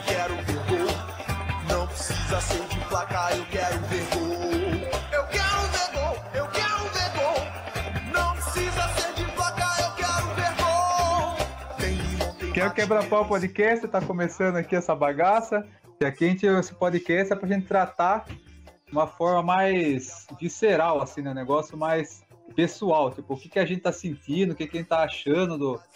eu quero ver gol. Não precisa ser de placar, eu quero ver gol. Eu quero ver gol, eu quero ver gol. Não precisa ser de placar, eu quero ver gol. Tem Quer o Quebra-Pau Podcast? Tá começando aqui essa bagaça. E aqui a gente, esse podcast é pra gente tratar de uma forma mais visceral, assim, né? Um negócio mais pessoal. Tipo, o que, que a gente tá sentindo, o que, que a gente tá achando do, do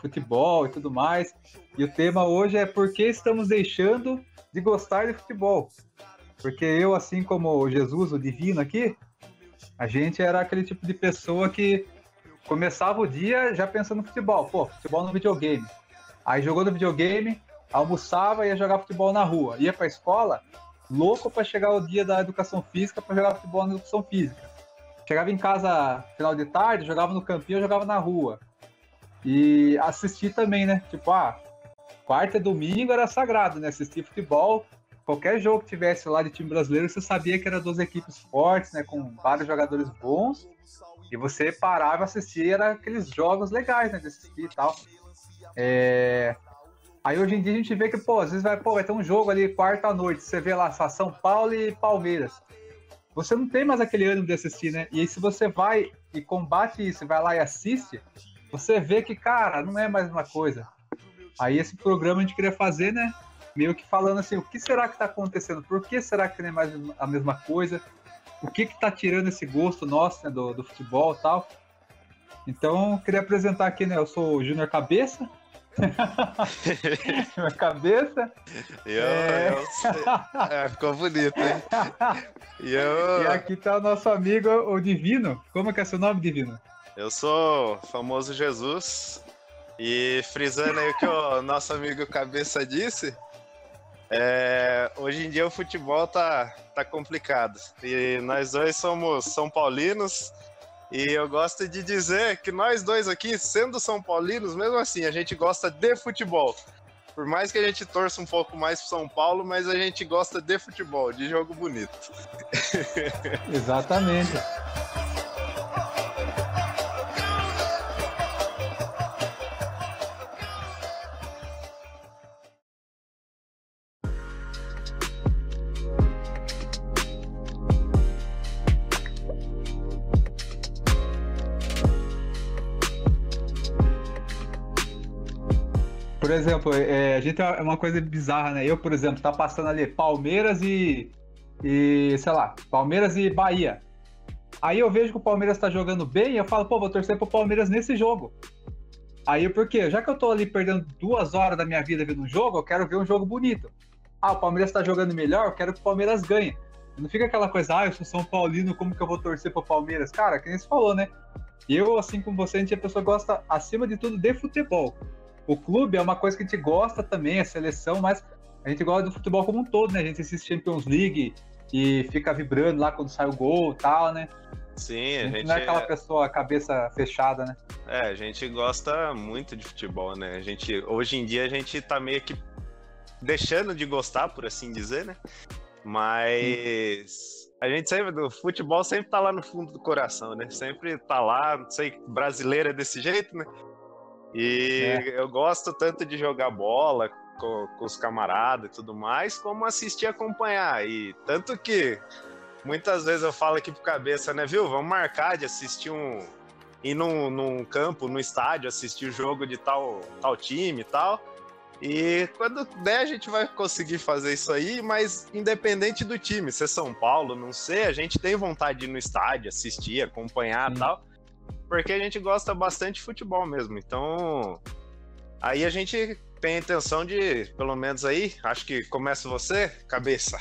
futebol e tudo mais. E o tema hoje é por que estamos deixando de gostar de futebol. Porque eu, assim como Jesus, o divino aqui, a gente era aquele tipo de pessoa que começava o dia já pensando no futebol. Pô, futebol no videogame. Aí jogou no videogame, almoçava e ia jogar futebol na rua. Ia pra escola, louco para chegar o dia da educação física para jogar futebol na educação física. Chegava em casa final de tarde, jogava no campinho, jogava na rua. E assistir também, né? Tipo, ah, quarta domingo era sagrado, né? Assistir futebol. Qualquer jogo que tivesse lá de time brasileiro, você sabia que eram duas equipes fortes, né? Com vários jogadores bons. E você parava e assistia, era aqueles jogos legais, né? De assistir e tal. É... Aí hoje em dia a gente vê que, pô, às vezes vai, pô, vai ter um jogo ali quarta noite, você vê lá São Paulo e Palmeiras. Você não tem mais aquele ânimo de assistir, né? E aí se você vai e combate isso, vai lá e assiste, você vê que, cara, não é mais uma coisa. Aí esse programa a gente queria fazer, né? Meio que falando assim, o que será que tá acontecendo? Por que será que não é mais a mesma coisa? O que que tá tirando esse gosto nosso, né, do, do futebol e tal? Então, queria apresentar aqui, né? Eu sou o Júnior Cabeça. Minha cabeça. Eu, É. eu. É, ficou bonito, hein? E eu, E aqui tá o nosso amigo, o Divino. Como que é seu nome, Divino? Eu sou o famoso Jesus. E frisando aí o que o nosso amigo Cabeça disse, é, hoje em dia o futebol tá, tá complicado. E nós dois somos São Paulinos. E eu gosto de dizer que nós dois aqui, sendo São Paulinos, mesmo assim, a gente gosta de futebol. Por mais que a gente torça um pouco mais pro São Paulo, mas a gente gosta de futebol, de jogo bonito. Exatamente. Exemplo, é, a gente é uma coisa bizarra, né? Eu, por exemplo, tá passando ali Palmeiras e, e sei lá, Palmeiras e Bahia. Aí eu vejo que o Palmeiras tá jogando bem, eu falo, pô, vou torcer pro Palmeiras nesse jogo. Aí por quê? Já que eu tô ali perdendo duas horas da minha vida vendo um jogo, eu quero ver um jogo bonito. Ah, o Palmeiras tá jogando melhor, eu quero que o Palmeiras ganhe. Não fica aquela coisa, ah, eu sou São Paulino, como que eu vou torcer pro Palmeiras? Cara, que nem você falou, né? Eu, assim como você, a gente é pessoa que gosta, acima de tudo, de futebol. O clube é uma coisa que a gente gosta também, a seleção, mas a gente gosta do futebol como um todo, né? A gente assiste Champions League e fica vibrando lá quando sai o gol e tal, né? Sim, A a gente gente, não é aquela pessoa cabeça fechada, né? é, a gente gosta muito de futebol, né? A gente, hoje em dia a gente tá meio que deixando de gostar, por assim dizer, né? Mas a gente sempre, do futebol sempre tá lá no fundo do coração, né? Sempre tá lá, não sei, brasileiro é desse jeito, né? E É. eu gosto tanto de jogar bola com, com os camaradas e tudo mais, como assistir e acompanhar. E tanto que muitas vezes eu falo aqui pro cabeça, né, viu? Vamos marcar de assistir um. ir num, num campo, no estádio, assistir o jogo de tal, tal time e tal. E quando der, a gente vai conseguir fazer isso aí, mas independente do time, se é São Paulo, não sei, a gente tem vontade de ir no estádio, assistir, acompanhar e Sim. tal. Porque a gente gosta bastante de futebol mesmo. Então, aí a gente tem a intenção de, pelo menos aí, acho que começa você, cabeça.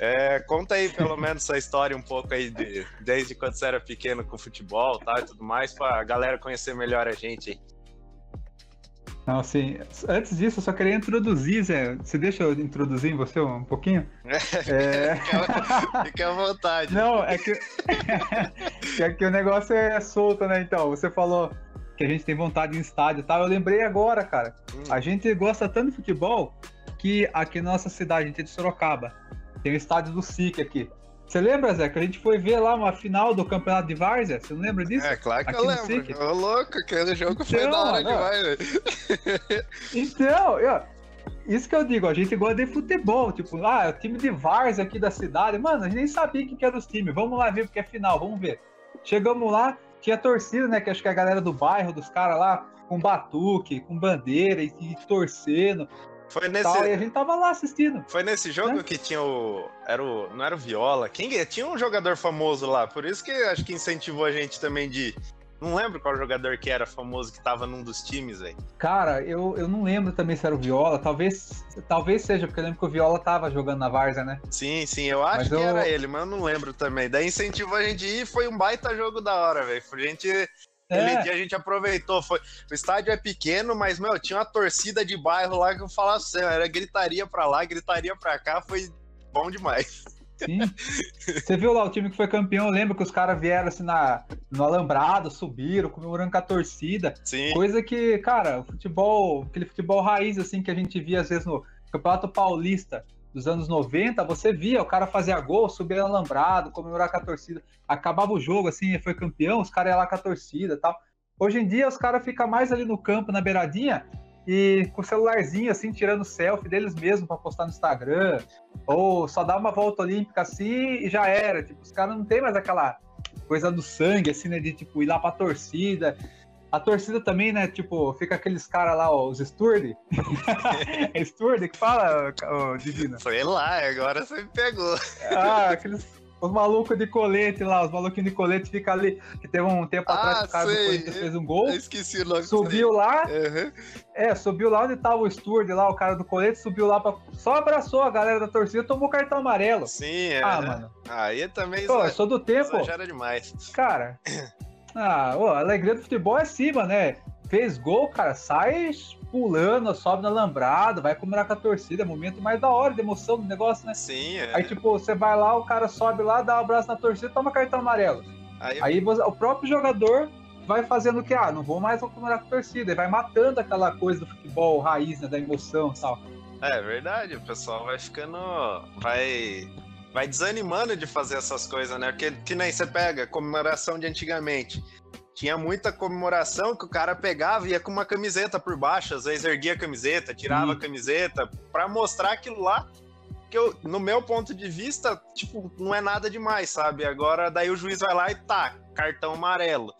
É, conta aí pelo menos essa história um pouco aí de desde quando você era pequeno com futebol tá, e tudo mais, pra galera conhecer melhor a gente aí. Não, assim, antes disso, eu só queria introduzir, Zé. Você deixa eu introduzir em você um pouquinho? É... Fica, fica à vontade. Não, é que... é que o negócio é solto, né? Então, você falou que a gente tem vontade em estádio e tal. Eu lembrei agora, cara. Hum, A gente gosta tanto de futebol que aqui na nossa cidade, a gente é de Sorocaba, tem o estádio do SIC aqui. Você lembra, Zé, que a gente foi ver lá uma final do campeonato de Várzea? Você não lembra disso? É, claro que Aqui eu lembro. SIC? Ô, louco, aquele jogo foi Então, da hora não. demais, velho. Então, eu- isso que eu digo, a gente gosta de futebol, tipo, ah, é o time de Vars aqui da cidade, mano, a gente nem sabia o que era os times, vamos lá ver porque é final, vamos ver. Chegamos lá, tinha torcida, né, que acho que é a galera do bairro, dos caras lá, com batuque, com bandeira e, e torcendo. Foi nesse. Tal, e a gente tava lá assistindo. Foi nesse jogo Né? que tinha o. Era o. Não era o Viola. Quem é? Tinha um jogador famoso lá. Por isso que acho que incentivou a gente também de. Não lembro qual jogador que era famoso que tava num dos times, velho. Cara, eu, eu não lembro também se era o Viola, talvez, talvez seja, porque eu lembro que o Viola tava jogando na Várzea, né? Sim, sim, eu acho Mas que eu- era ele, mas eu não lembro também. Daí incentivou a gente ir foi um baita jogo da hora, velho. A gente. Aquele É. dia a gente aproveitou. Foi... O estádio é pequeno, mas, meu, tinha uma torcida de bairro lá que eu falava assim, era gritaria pra lá, gritaria pra cá, foi bom demais. Sim. Você viu lá o time que foi campeão? Eu lembro que os caras vieram assim na, no alambrado, subiram, comemorando com a torcida. Sim. Coisa que, cara, o futebol, aquele futebol raiz, assim, que a gente via às vezes no Campeonato Paulista dos anos 90, você via o cara fazia gol, subia no alambrado, comemorar com a torcida. Acabava o jogo, assim, foi campeão, os caras iam lá com a torcida tal. Hoje em dia, os caras ficam mais ali no campo, na beiradinha, e com o celularzinho, assim, tirando selfie deles mesmos pra postar no Instagram, ou só dá uma volta olímpica assim e já era. Tipo, os caras não tem mais aquela coisa do sangue, assim, né, de, tipo, ir lá pra torcida. A torcida também, né, tipo, fica aqueles caras lá, ó, os Sturdy. é Sturdy que fala, ô, Divina? Foi lá, agora você me pegou. Ah, aqueles... Os malucos de colete lá, os maluquinhos de colete fica ali. Que teve um tempo atrás Ah, que o cara do. Corinthians fez um gol, Eu esqueci o nome subiu lá, Uhum. é, subiu lá onde tava o Sturdy lá, o cara do colete, subiu lá pra. Só abraçou a galera da torcida tomou cartão amarelo. Sim, é. Ah, mano. Aí também Pô, eu exagera, sou do tempo. exagera demais. Cara, ah, ô, a alegria do futebol é cima, né? Fez gol, cara, sai pulando, sobe no alambrado, vai comemorar com a torcida, é o momento mais da hora, de emoção do negócio, né? Sim, é. Aí, tipo, você vai lá, o cara sobe lá, dá um abraço na torcida, toma cartão amarelo. Aí, Aí você- o próprio jogador vai fazendo o que? Ah, não vou mais comemorar com a torcida, e vai matando aquela coisa do futebol raiz, né, da emoção e tal. É verdade, o pessoal vai ficando. Vai. Vai desanimando de fazer essas coisas, né? Porque que nem você pega comemoração de antigamente. Tinha muita comemoração que o cara pegava e ia com uma camiseta por baixo, às vezes erguia a camiseta, tirava Sim. a camiseta, pra mostrar aquilo lá. Que eu, no meu ponto de vista, tipo, não é nada demais, sabe? Agora, daí o juiz vai lá e tá, cartão amarelo.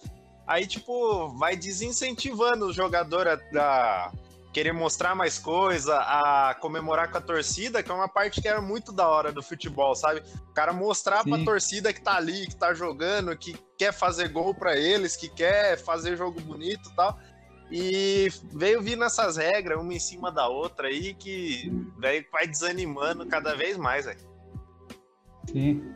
Aí, tipo, vai desincentivando o jogador a, a querer mostrar mais coisa, a comemorar com a torcida, que é uma parte que é muito da hora do futebol, sabe? O cara mostrar pra Sim. torcida que tá ali, que tá jogando, que quer fazer gol pra eles, que quer fazer jogo bonito e tal. E veio vindo essas regras, uma em cima da outra aí, que daí vai desanimando cada vez mais, velho. Sim.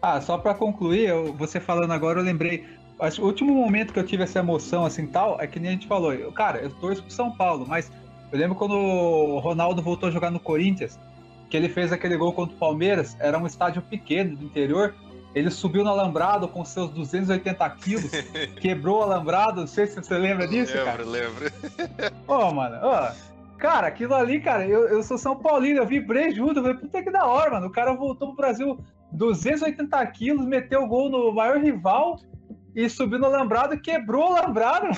Ah, só pra concluir, eu- você falando agora, eu lembrei. Acho O último momento que eu tive essa emoção assim tal, é que nem a gente falou. Eu, cara, eu torço pro São Paulo, mas eu lembro quando o Ronaldo voltou a jogar no Corinthians, que ele fez aquele gol contra o Palmeiras, era um estádio pequeno do interior. Ele subiu no alambrado com seus 280 quilos, quebrou o alambrado. Não sei se você lembra disso, cara. lembro, lembro. Ô, mano, ó. Cara, aquilo ali, cara, eu, eu sou São Paulino, eu vibrei junto. Eu falei, puta que da hora, mano. O cara voltou pro Brasil 280 quilos, meteu o gol no maior rival e subiu no alambrado e quebrou o alambrado.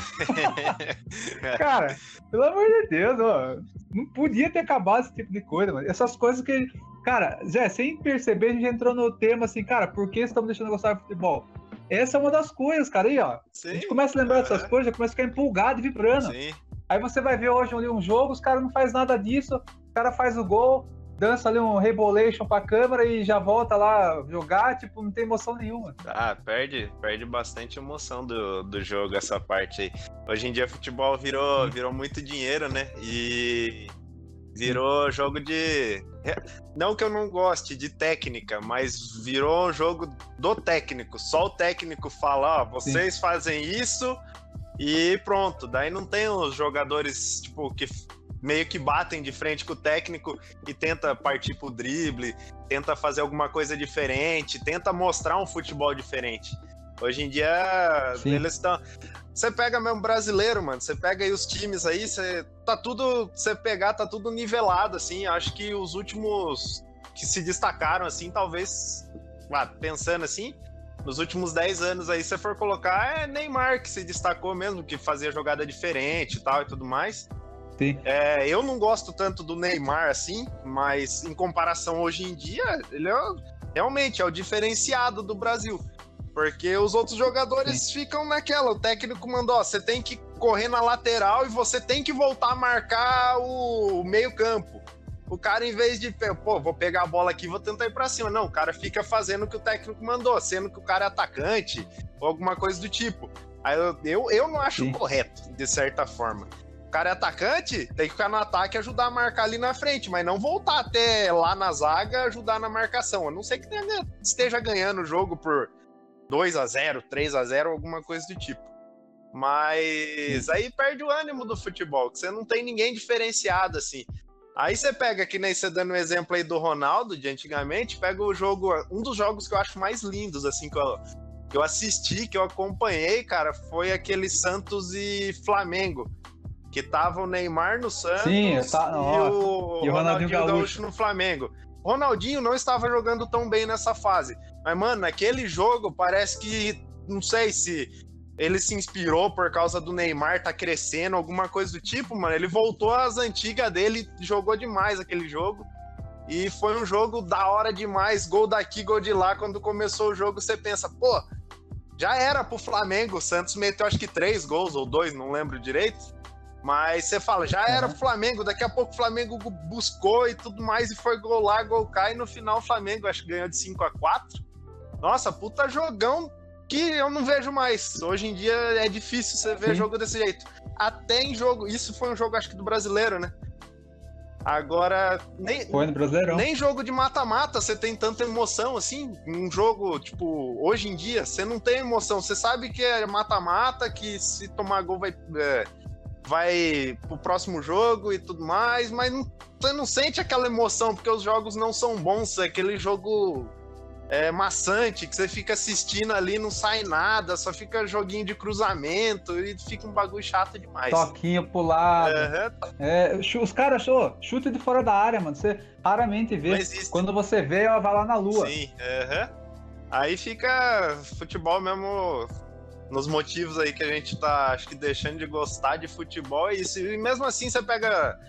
cara, pelo amor de Deus, ó. Não podia ter acabado esse tipo de coisa, mano. Essas coisas que. Cara, Zé, sem perceber, a gente entrou no tema assim, cara, por que estamos deixando de gostar de futebol? Essa é uma das coisas, cara, aí, ó. A Sim, gente começa a lembrar dessas é. coisas, já começa a ficar empolgado e vibrando. sim. Aí você vai ver hoje um jogo, os caras não faz nada disso, o cara faz o gol, dança ali um rebolation pra câmera e já volta lá jogar, tipo, não tem emoção nenhuma. Ah, perde, perde bastante emoção do, do jogo essa parte aí. Hoje em dia futebol virou, virou muito dinheiro, né? E virou jogo de não que eu não goste de técnica, mas virou um jogo do técnico. Só o técnico fala, ó, vocês fazem isso e pronto. Daí não tem os jogadores tipo que meio que batem de frente com o técnico e tenta partir pro drible, tenta fazer alguma coisa diferente, tenta mostrar um futebol diferente. Hoje em dia, Sim. eles estão. Você pega mesmo brasileiro, mano. Você pega aí os times aí, você tá tudo. Você pegar, tá tudo nivelado, assim. Acho que os últimos que se destacaram, assim, talvez. ah, pensando assim, nos últimos 10 anos aí, se você for colocar, é Neymar que se destacou mesmo, que fazia jogada diferente e tal e tudo mais. Sim. É, eu não gosto tanto do Neymar assim, mas em comparação hoje em dia, ele é, realmente é o diferenciado do Brasil. Porque os outros jogadores Sim. ficam naquela. O técnico mandou: ó, você tem que correr na lateral e você tem que voltar a marcar o meio-campo. O cara, em vez de, pô, vou pegar a bola aqui vou tentar ir pra cima. Não, o cara fica fazendo o que o técnico mandou, sendo que o cara é atacante ou alguma coisa do tipo. Aí eu, eu, eu não acho Sim. correto, de certa forma. Cara é atacante, tem que ficar no ataque e ajudar a marcar ali na frente, mas não voltar até lá na zaga ajudar na marcação. A não ser que tenha, esteja ganhando o jogo por 2 a 0 3 a 0 alguma coisa do tipo. Mas aí perde o ânimo do futebol, que você não tem ninguém diferenciado assim. Aí você pega, que nem você dando um exemplo aí do Ronaldo de antigamente, pega o jogo, um dos jogos que eu acho mais lindos, assim, que eu, que eu assisti, que eu acompanhei, cara, foi aquele Santos e Flamengo. Que tava o Neymar no Santos Sim, tá, e, o, e o Ronaldinho Gaúcho. Gaúcho no Flamengo. Ronaldinho não estava jogando tão bem nessa fase. Mas, mano, naquele jogo parece que. Não sei se ele se inspirou por causa do Neymar tá crescendo, alguma coisa do tipo, mano. Ele voltou às antigas dele, jogou demais aquele jogo. E foi um jogo da hora demais, gol daqui, gol de lá. Quando começou o jogo, você pensa, pô, já era pro Flamengo. O Santos meteu acho que três gols ou dois, não lembro direito. Mas você fala, já era pro Flamengo, daqui a pouco o Flamengo buscou e tudo mais, e foi gol lá, gol cá, e no final o Flamengo acho que ganhou de 5 a 4 Nossa, puta jogão que eu não vejo mais. Hoje em dia é difícil você ver Sim. jogo desse jeito. Até em jogo, isso foi um jogo acho que do brasileiro, né? Agora, nem, foi no Brasileirão. nem jogo de mata-mata você tem tanta emoção assim. Um jogo, tipo, hoje em dia, você não tem emoção. Você sabe que é mata-mata, que se tomar gol vai, é, vai pro próximo jogo e tudo mais, mas não, você não sente aquela emoção, porque os jogos não são bons. É aquele jogo é, maçante, que você fica assistindo ali, não sai nada, só fica joguinho de cruzamento e fica um bagulho chato demais. Toquinho pro lado. Uhum. É, os caras achou chute de fora da área, mano. Você raramente vê. Quando você vê, ela vai lá na lua. Sim, uhum. Aí fica futebol mesmo nos motivos aí que a gente tá, acho que deixando de gostar de futebol e, isso. e mesmo assim você pega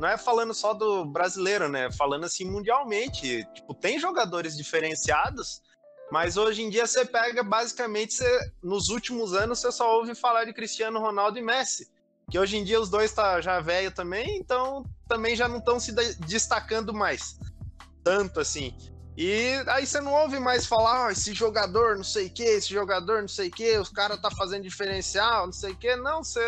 não é falando só do brasileiro, né? Falando assim mundialmente. Tipo, tem jogadores diferenciados, mas hoje em dia você pega basicamente, você, nos últimos anos você só ouve falar de Cristiano Ronaldo e Messi. Que hoje em dia os dois tá já velho também, então também já não estão se destacando mais. Tanto assim. E aí você não ouve mais falar, oh, esse jogador não sei o que, esse jogador não sei o que, os caras tá fazendo diferencial, não sei o que. Não, você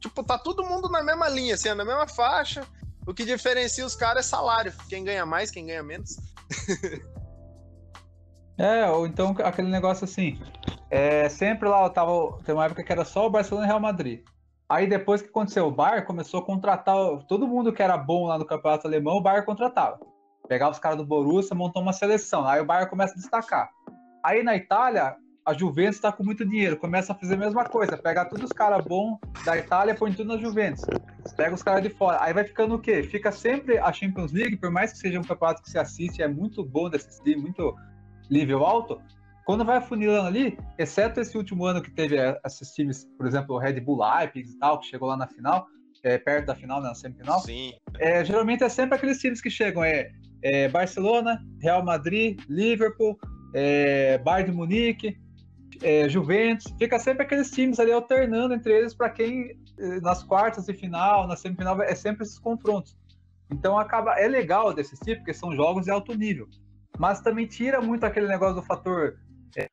tipo, tá todo mundo na mesma linha, assim, na mesma faixa. O que diferencia os caras é salário. Quem ganha mais, quem ganha menos. é, ou então aquele negócio assim. É, sempre lá eu tava. Tem uma época que era só o Barcelona e Real Madrid. Aí depois que aconteceu o Bar, começou a contratar todo mundo que era bom lá no campeonato alemão, o Bar contratava. Pegava os caras do Borussia, montou uma seleção. Aí o Bar começa a destacar. Aí na Itália, a Juventus está com muito dinheiro, começa a fazer a mesma coisa, pega todos os caras bons da Itália, põe tudo na Juventus, pega os caras de fora, aí vai ficando o quê? Fica sempre a Champions League, por mais que seja um campeonato que se assiste, é muito bom de assistir, muito nível alto, quando vai afunilando ali, exceto esse último ano que teve é, esses times, por exemplo, o Red Bull Leipzig e tal, que chegou lá na final, é, perto da final, né, na semifinal, Sim. É, geralmente é sempre aqueles times que chegam, é, é Barcelona, Real Madrid, Liverpool, é, Bayern de Munique, é, Juventus, fica sempre aqueles times ali alternando entre eles para quem eh, nas quartas de final, na semifinal é sempre esses confrontos. Então acaba é legal desse tipo, porque são jogos de alto nível, mas também tira muito aquele negócio do fator é,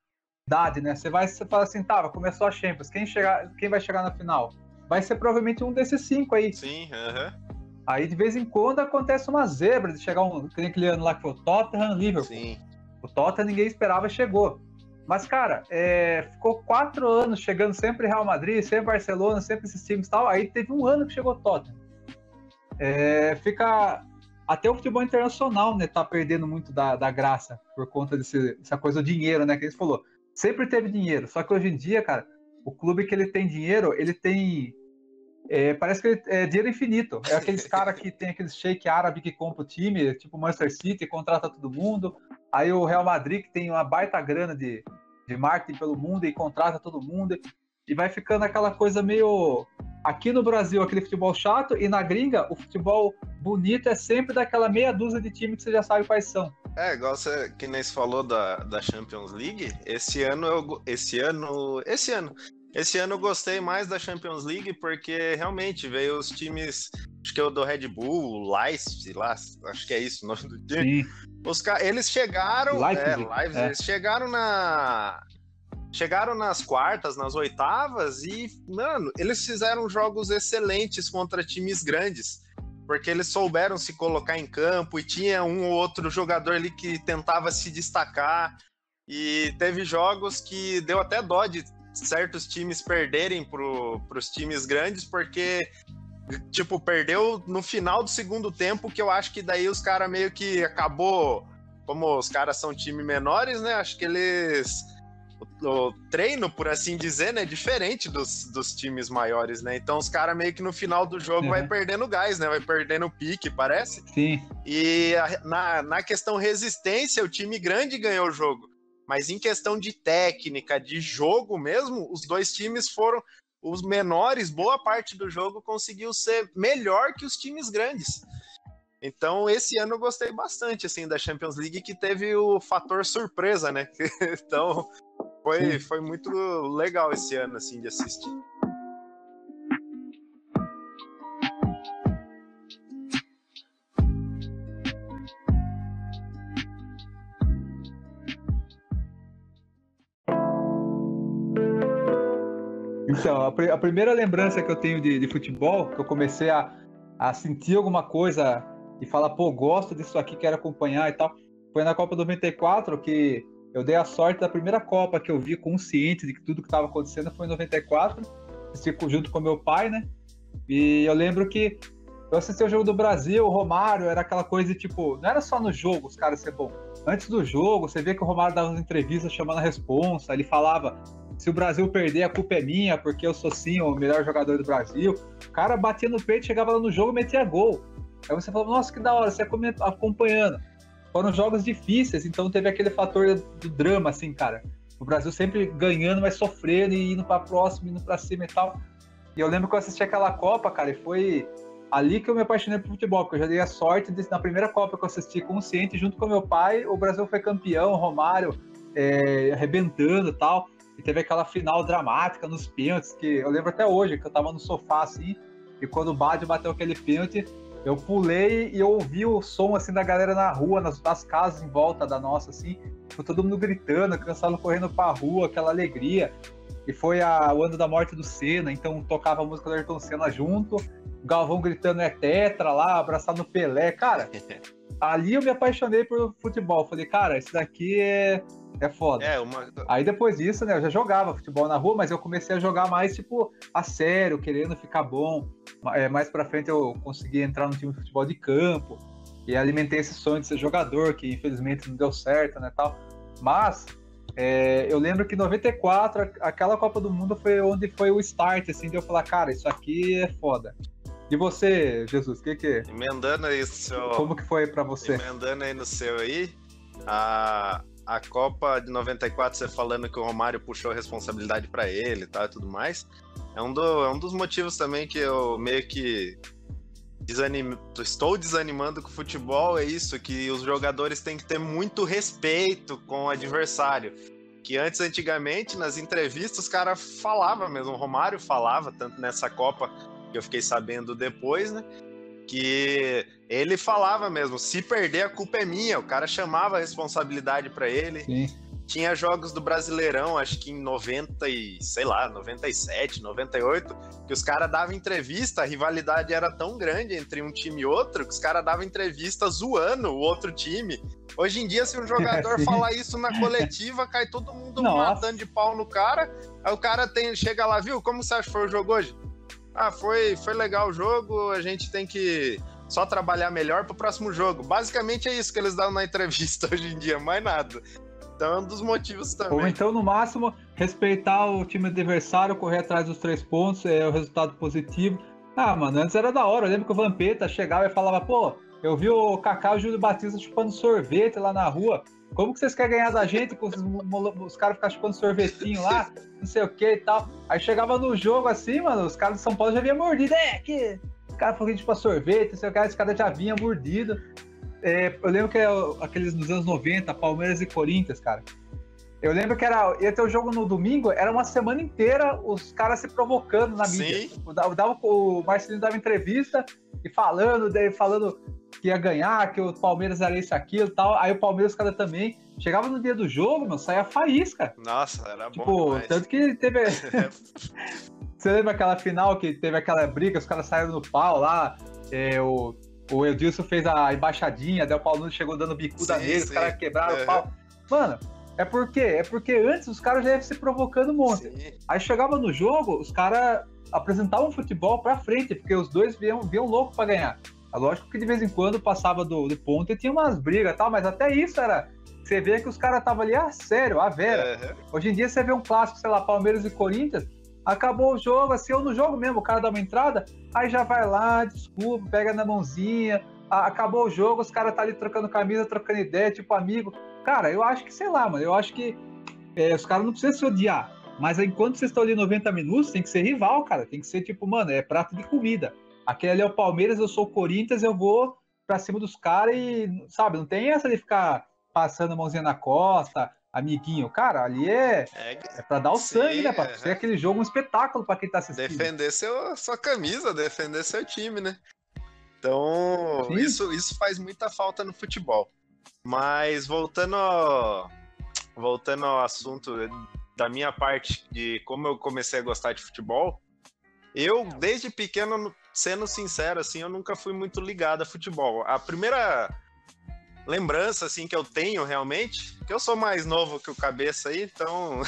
idade, né? Você vai você fala assim, tá, começou a Champions, quem chegar, quem vai chegar na final? Vai ser provavelmente um desses cinco aí. Sim, aham. Uh -huh. Aí de vez em quando acontece uma zebra de chegar um, aquele ano lá que foi o Tottenham, Liverpool. Sim. O Tottenham ninguém esperava, chegou. Mas, cara, é, ficou quatro anos chegando sempre Real Madrid, sempre Barcelona, sempre esses times e tal. Aí teve um ano que chegou Tottenham. É, fica. Até o futebol internacional, né, tá perdendo muito da, da graça por conta desse, dessa coisa do dinheiro, né, que eles falou. Sempre teve dinheiro, só que hoje em dia, cara, o clube que ele tem dinheiro, ele tem. É, parece que ele, é dinheiro infinito. É aqueles cara que tem aquele shake árabe que compra o time, tipo Manchester City, contrata todo mundo. Aí o Real Madrid, que tem uma baita grana de, de marketing pelo mundo e contrata todo mundo. E vai ficando aquela coisa meio aqui no Brasil aquele futebol chato e na gringa o futebol bonito é sempre daquela meia dúzia de times que você já sabe quais são. É, igual você, que nem você falou da, da Champions League, esse ano eu, esse ano, esse ano, esse ano eu gostei mais da Champions League porque realmente veio os times, acho que é o do Red Bull, Leipzig, lá, acho que é isso o nome do time. Sim. Os, eles chegaram, Leipzig, é, Leipzig, é. eles chegaram na chegaram nas quartas, nas oitavas e, mano, eles fizeram jogos excelentes contra times grandes porque eles souberam se colocar em campo e tinha um ou outro jogador ali que tentava se destacar. E teve jogos que deu até dó de certos times perderem para os times grandes, porque, tipo, perdeu no final do segundo tempo, que eu acho que daí os caras meio que acabou. Como os caras são time menores, né? Acho que eles o, treino, por assim dizer, né, diferente dos, dos times maiores, né? Então os caras meio que no final do jogo uhum. vai perdendo gás, né? Vai perdendo pique, parece. Sim. E a, na, na questão resistência, o time grande ganhou o jogo. Mas em questão de técnica, de jogo mesmo, os dois times foram os menores, boa parte do jogo conseguiu ser melhor que os times grandes. Então, esse ano eu gostei bastante assim da Champions League que teve o fator surpresa, né? então, foi, foi muito legal esse ano, assim, de assistir. Então, a, a, primeira lembrança que eu tenho de, de, futebol, que eu comecei a, a sentir alguma coisa e falar, pô, gosto disso aqui, quero acompanhar e tal, foi na Copa 94, que eu dei a sorte da primeira Copa que eu vi consciente de que tudo que estava acontecendo foi em 94, assisti junto com meu pai, né? E eu lembro que eu assisti o jogo do Brasil, o Romário, era aquela coisa de tipo, não era só no jogo os caras ser bom. Antes do jogo, você vê que o Romário dava umas entrevistas chamando a responsa, ele falava: se o Brasil perder, a culpa é minha, porque eu sou sim o melhor jogador do Brasil. O cara batia no peito, chegava lá no jogo e metia gol. Aí você falava, nossa, que da hora, você acompanhando foram jogos difíceis, então teve aquele fator do drama, assim, cara. O Brasil sempre ganhando, mas sofrendo e indo para próximo, indo para cima e tal. E eu lembro que eu assisti aquela Copa, cara, e foi ali que eu me apaixonei por futebol, porque eu já dei a sorte de, na primeira Copa que eu assisti consciente, junto com meu pai, o Brasil foi campeão, Romário é, arrebentando e tal. E teve aquela final dramática nos pênaltis, que eu lembro até hoje, que eu tava no sofá assim, e quando o Bad bateu aquele pênalti, eu pulei e eu ouvi o som assim da galera na rua, nas, nas casas em volta da nossa, assim, todo mundo gritando, a criançada correndo pra rua, aquela alegria. E foi a, o ano da morte do Senna, então tocava a música do Ayrton Senna junto, o Galvão gritando é tetra lá, abraçado no Pelé. Cara, ali eu me apaixonei por futebol. Falei, cara, esse daqui é, é foda. É, uma... Aí depois disso, né, eu já jogava futebol na rua, mas eu comecei a jogar mais, tipo, a sério, querendo ficar bom. É, mais pra frente eu consegui entrar no time de futebol de campo e alimentei esse sonho de ser jogador, que infelizmente não deu certo, né, tal. Mas é, eu lembro que em 94, aquela Copa do Mundo foi onde foi o start, assim, de eu falar, cara, isso aqui é foda. E você, Jesus, o que que... Emendando aí seu... Como que foi para você? Emendando aí no seu aí, a, a Copa de 94, você falando que o Romário puxou a responsabilidade para ele tá, e tudo mais, é um, do, é um dos motivos também que eu meio que desanim... estou desanimando com o futebol, é isso, que os jogadores têm que ter muito respeito com o adversário. Que antes, antigamente, nas entrevistas, os caras falavam mesmo, o Romário falava, tanto nessa Copa que eu fiquei sabendo depois, né? Que ele falava mesmo, se perder a culpa é minha, o cara chamava a responsabilidade para ele. Sim. Tinha jogos do Brasileirão, acho que em 90 e, sei lá, 97, 98, que os caras davam entrevista, a rivalidade era tão grande entre um time e outro, que os caras davam entrevista zoando o outro time. Hoje em dia, se um jogador falar isso na coletiva, cai todo mundo Nossa. matando de pau no cara. Aí o cara tem, chega lá, viu? Como você acha que foi o jogo hoje? Ah, foi, foi legal o jogo, a gente tem que só trabalhar melhor para o próximo jogo. Basicamente é isso que eles dão na entrevista hoje em dia, mais nada. Então é um dos motivos também. Ou então, no máximo, respeitar o time adversário, correr atrás dos três pontos, é o resultado positivo. Ah, mano, antes era da hora. Eu lembro que o Vampeta chegava e falava, pô, eu vi o Kaká e o Júlio Batista chupando sorvete lá na rua. Como que vocês querem ganhar da gente com os, os caras ficam chupando sorvetinho lá, não sei o que e tal. Aí chegava no jogo assim, mano, os caras de São Paulo já vinham mordido. É, que os caras falaram tipo sorvete, não sei o que, os caras já vinham mordido. É, eu lembro que é aqueles nos anos 90, Palmeiras e Corinthians, cara. Eu lembro que era, ia ter o jogo no domingo, era uma semana inteira os caras se provocando na mídia. Sim. O, dava, o Marcelinho dava entrevista e falando, falando que ia ganhar, que o Palmeiras era isso, aquilo e tal. Aí o Palmeiras, cara, também. Chegava no dia do jogo, meu, saía faísca. Nossa, era tipo, bom. Demais. Tanto que teve. Você lembra aquela final que teve aquela briga, os caras saíram no pau lá, é, o, o Edilson fez a embaixadinha, daí o Paulo chegou dando bicuda sim, nele, sim. os caras quebraram uhum. o pau. Mano, é porque é porque antes os caras já iam se provocando um monte. Sim. Aí chegava no jogo, os caras apresentavam futebol pra frente, porque os dois vinham, vinham louco pra ganhar. É lógico que de vez em quando passava do, do ponto e tinha umas brigas e tal, mas até isso era. Você vê que os caras estavam ali, ah, sério, a vera. Uhum. Hoje em dia você vê um clássico, sei lá, Palmeiras e Corinthians, acabou o jogo, assim, ou no jogo mesmo, o cara dá uma entrada, aí já vai lá, desculpa, pega na mãozinha, acabou o jogo, os caras tá ali trocando camisa, trocando ideia, tipo amigo. Cara, eu acho que, sei lá, mano, eu acho que é, os caras não precisam se odiar. Mas enquanto vocês estão ali 90 minutos, tem que ser rival, cara. Tem que ser tipo, mano, é prato de comida. Aquele ali é o Palmeiras, eu sou o Corinthians, eu vou pra cima dos caras e, sabe, não tem essa de ficar passando a mãozinha na costa, amiguinho. Cara, ali é, é, é pra dar o sim, sangue, né? Pra é. ser aquele jogo um espetáculo pra quem tá assistindo. Defender seu, sua camisa, defender seu time, né? Então, isso, isso faz muita falta no futebol. Mas voltando ao, voltando ao assunto da minha parte de como eu comecei a gostar de futebol, eu, desde pequeno, sendo sincero, assim, eu nunca fui muito ligado a futebol. A primeira lembrança, assim, que eu tenho realmente, que eu sou mais novo que o Cabeça aí, então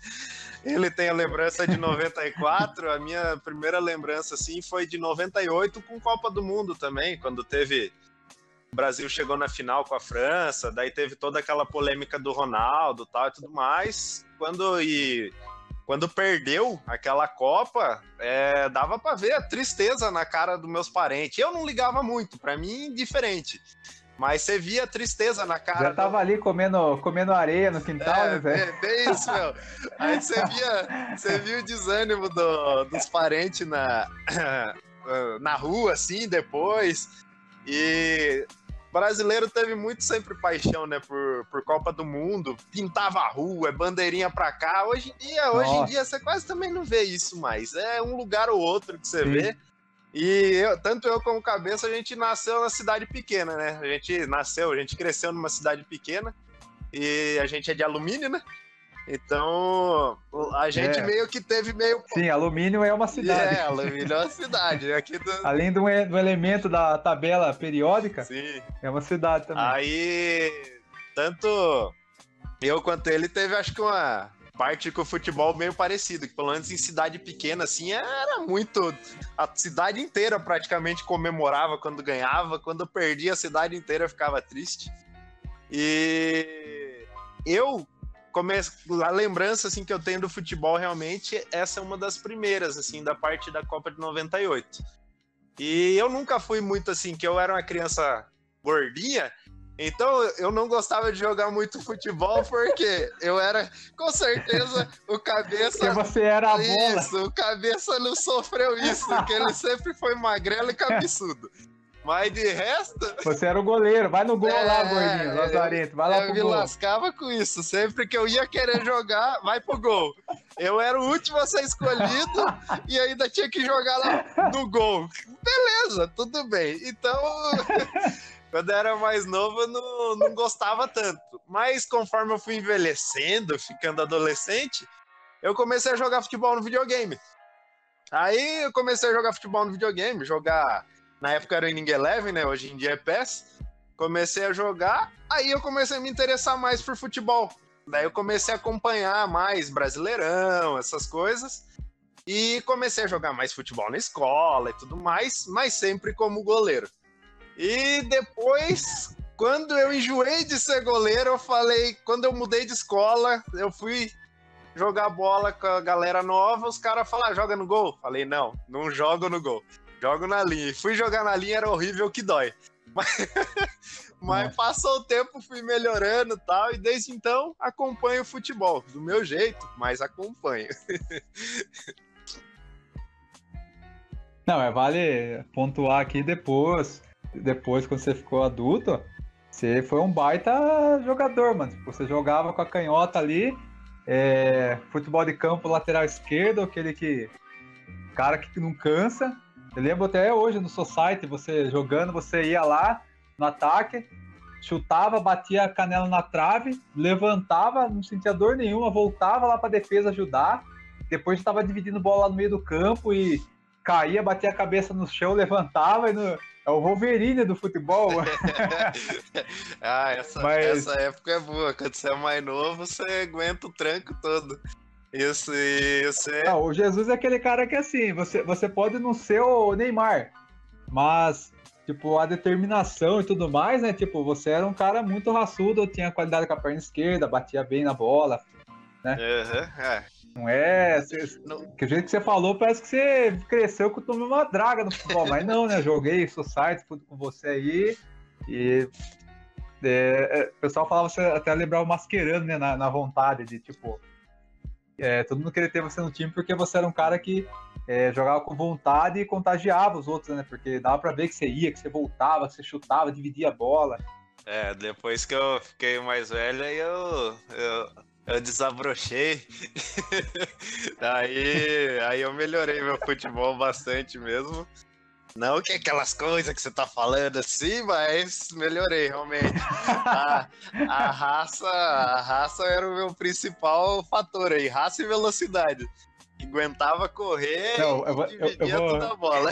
ele tem a lembrança de 94, a minha primeira lembrança, assim, foi de 98 com Copa do Mundo também, quando teve... O Brasil chegou na final com a França, daí teve toda aquela polêmica do Ronaldo tal e tudo mais. Quando e quando perdeu aquela Copa, é, dava para ver a tristeza na cara dos meus parentes. Eu não ligava muito, para mim, diferente. Mas você via a tristeza na cara. Já tava do... ali comendo, comendo areia no quintal, é, né, É, bem isso, meu. Aí você via, você via o desânimo do, dos parentes na, na rua, assim, depois. E brasileiro teve muito sempre paixão, né, por, por Copa do Mundo, pintava a rua, é bandeirinha pra cá. Hoje em dia, Nossa. hoje em dia você quase também não vê isso mais. É um lugar ou outro que você Sim. vê. E eu, tanto eu como cabeça, a gente nasceu na cidade pequena, né? A gente nasceu, a gente cresceu numa cidade pequena e a gente é de alumínio, né? Então, a gente é. meio que teve meio. Sim, alumínio é uma cidade. É, alumínio é uma cidade. Aqui do... Além do, do elemento da tabela periódica, Sim. é uma cidade também. Aí, tanto eu quanto ele teve, acho que uma parte com o futebol meio parecido, que pelo menos em cidade pequena, assim, era muito. A cidade inteira praticamente comemorava quando ganhava, quando perdia, a cidade inteira ficava triste. E eu. A lembrança assim que eu tenho do futebol realmente essa é uma das primeiras assim da parte da Copa de 98. E eu nunca fui muito assim que eu era uma criança gordinha, então eu não gostava de jogar muito futebol porque eu era com certeza o cabeça Porque você era a bola. Isso, o cabeça não sofreu isso, porque ele sempre foi magrelo e cabeçudo. Mas de resto. Você era o goleiro, vai no gol é, lá, gordinho, Lazarento, vai lá eu pro me gol. lascava com isso. Sempre que eu ia querer jogar, vai pro gol. Eu era o último a ser escolhido e ainda tinha que jogar lá no gol. Beleza, tudo bem. Então. Quando eu era mais novo, eu não, não gostava tanto. Mas conforme eu fui envelhecendo, ficando adolescente, eu comecei a jogar futebol no videogame. Aí eu comecei a jogar futebol no videogame, jogar na época era o Inning Eleven, né? Hoje em dia é PES. Comecei a jogar, aí eu comecei a me interessar mais por futebol. Daí eu comecei a acompanhar mais Brasileirão, essas coisas. E comecei a jogar mais futebol na escola e tudo mais, mas sempre como goleiro. E depois, quando eu enjoei de ser goleiro, eu falei, quando eu mudei de escola, eu fui jogar bola com a galera nova, os caras falaram, joga no gol? Falei, não, não jogo no gol jogo na linha. E fui jogar na linha, era horrível que dói. Mas, mas passou o tempo, fui melhorando e tal, e desde então acompanho o futebol. Do meu jeito, mas acompanho. Não, é vale pontuar aqui depois, depois quando você ficou adulto, você foi um baita jogador, mano. Tipo, você jogava com a canhota ali, é, futebol de campo lateral esquerdo, aquele que cara que não cansa. Eu lembro até hoje no Society, você jogando, você ia lá no ataque, chutava, batia a canela na trave, levantava, não sentia dor nenhuma, voltava lá para defesa ajudar. Depois estava dividindo bola lá no meio do campo e caía, batia a cabeça no chão, levantava e no... é o Wolverine do futebol. ah, essa, Mas... essa época é boa. Quando você é mais novo, você aguenta o tranco todo. Isso, isso. É... Não, o Jesus é aquele cara que assim, você, você pode não ser o Neymar, mas tipo, a determinação e tudo mais, né? Tipo, você era um cara muito raçudo, tinha qualidade com a perna esquerda, batia bem na bola, né? Uhum, é. Não é. Cê, não... Que o jeito que você falou, parece que você cresceu com tomei uma draga no futebol, mas não, né? Joguei society com você aí e. É, é, o pessoal falava você até lembrar o Mascherano, né? Na, na vontade de tipo. É, todo mundo queria ter você no time porque você era um cara que é, jogava com vontade e contagiava os outros, né? Porque dava pra ver que você ia, que você voltava, que você chutava, dividia a bola. É, depois que eu fiquei mais velho, eu, eu, eu desabrochei. aí, aí eu melhorei meu futebol bastante mesmo. Não que aquelas coisas que você tá falando assim, mas melhorei realmente. A, a, raça, a raça era o meu principal fator aí, raça e velocidade aguentava correr não, eu vou, e eu, eu vou... toda a bola.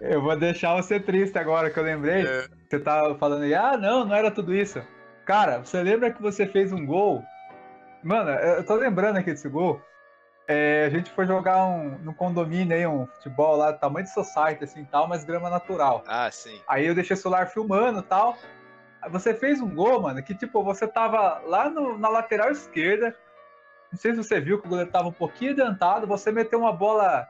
eu vou deixar você triste agora que eu lembrei. É. Você tava falando aí, ah, não, não era tudo isso. Cara, você lembra que você fez um gol? Mano, eu tô lembrando aqui desse gol. É, a gente foi jogar um, no condomínio aí, um futebol lá, tamanho de society, assim, tal, mas grama natural. Ah, sim. Aí eu deixei o celular filmando e tal. Você fez um gol, mano, que tipo, você tava lá no, na lateral esquerda, não sei se você viu que o goleiro estava um pouquinho adiantado. Você meteu uma bola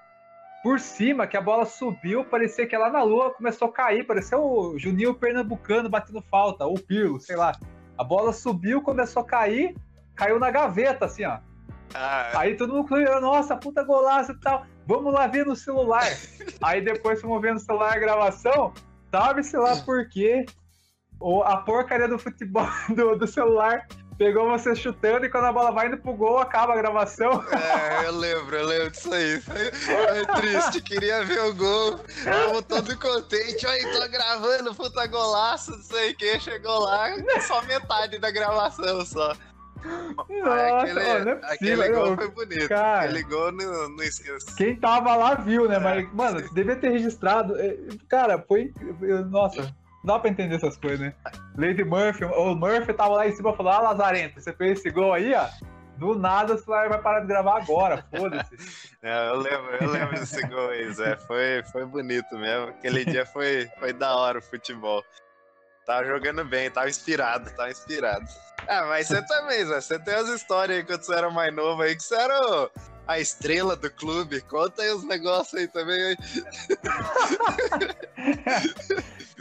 por cima, que a bola subiu, parecia que lá na lua começou a cair. Parecia o Juninho Pernambucano batendo falta, ou o Pirlo, sei lá. A bola subiu, começou a cair, caiu na gaveta, assim, ó. Ah. Aí todo mundo falou, nossa, puta golaço e tal. Vamos lá ver no celular. Aí depois fomos ver no celular a gravação. Sabe-se lá por quê. A porcaria do futebol do, do celular Pegou você chutando e quando a bola vai indo pro gol, acaba a gravação. É, eu lembro, eu lembro disso aí. Foi, foi triste, queria ver o gol. Tava todo contente. Aí, tô gravando, puta golaço, não sei o que. Chegou lá, só metade da gravação só. Nossa, aquele, não é aquele gol foi bonito. Cara, aquele gol não, não esqueço. Quem tava lá viu, né? É. Mas, mano, devia ter registrado. É, cara, foi. Nossa. Não dá pra entender essas coisas, né? Lady Murphy, o Murphy tava lá em cima e falou: Ah, Lazarento, você fez esse gol aí, ó. Do nada você vai parar de gravar agora, foda-se. É, eu lembro, eu lembro desse gol aí, Zé. Foi, foi bonito mesmo. Aquele dia foi, foi da hora o futebol. Tava jogando bem, tava inspirado, tava inspirado. Ah, mas você também, Zé. Você tem as histórias aí quando você era mais novo aí, que você era a estrela do clube. Conta aí os negócios aí também.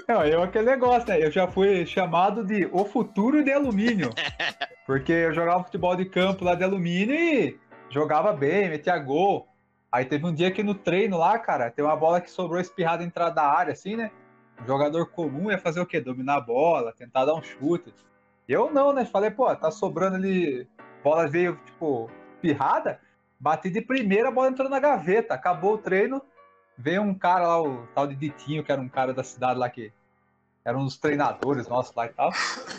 Não, eu aquele negócio, né? Eu já fui chamado de o futuro de alumínio. Porque eu jogava futebol de campo lá de alumínio e jogava bem, metia gol. Aí teve um dia que no treino lá, cara, tem uma bola que sobrou espirrada na entrada da área, assim, né? O jogador comum ia fazer o quê? Dominar a bola, tentar dar um chute. Eu não, né? Falei, pô, tá sobrando ali. Bola veio, tipo, espirrada. Bati de primeira, a bola entrou na gaveta. Acabou o treino. Veio um cara lá, o tal de Ditinho, que era um cara da cidade lá que era um dos treinadores nossos lá e tal.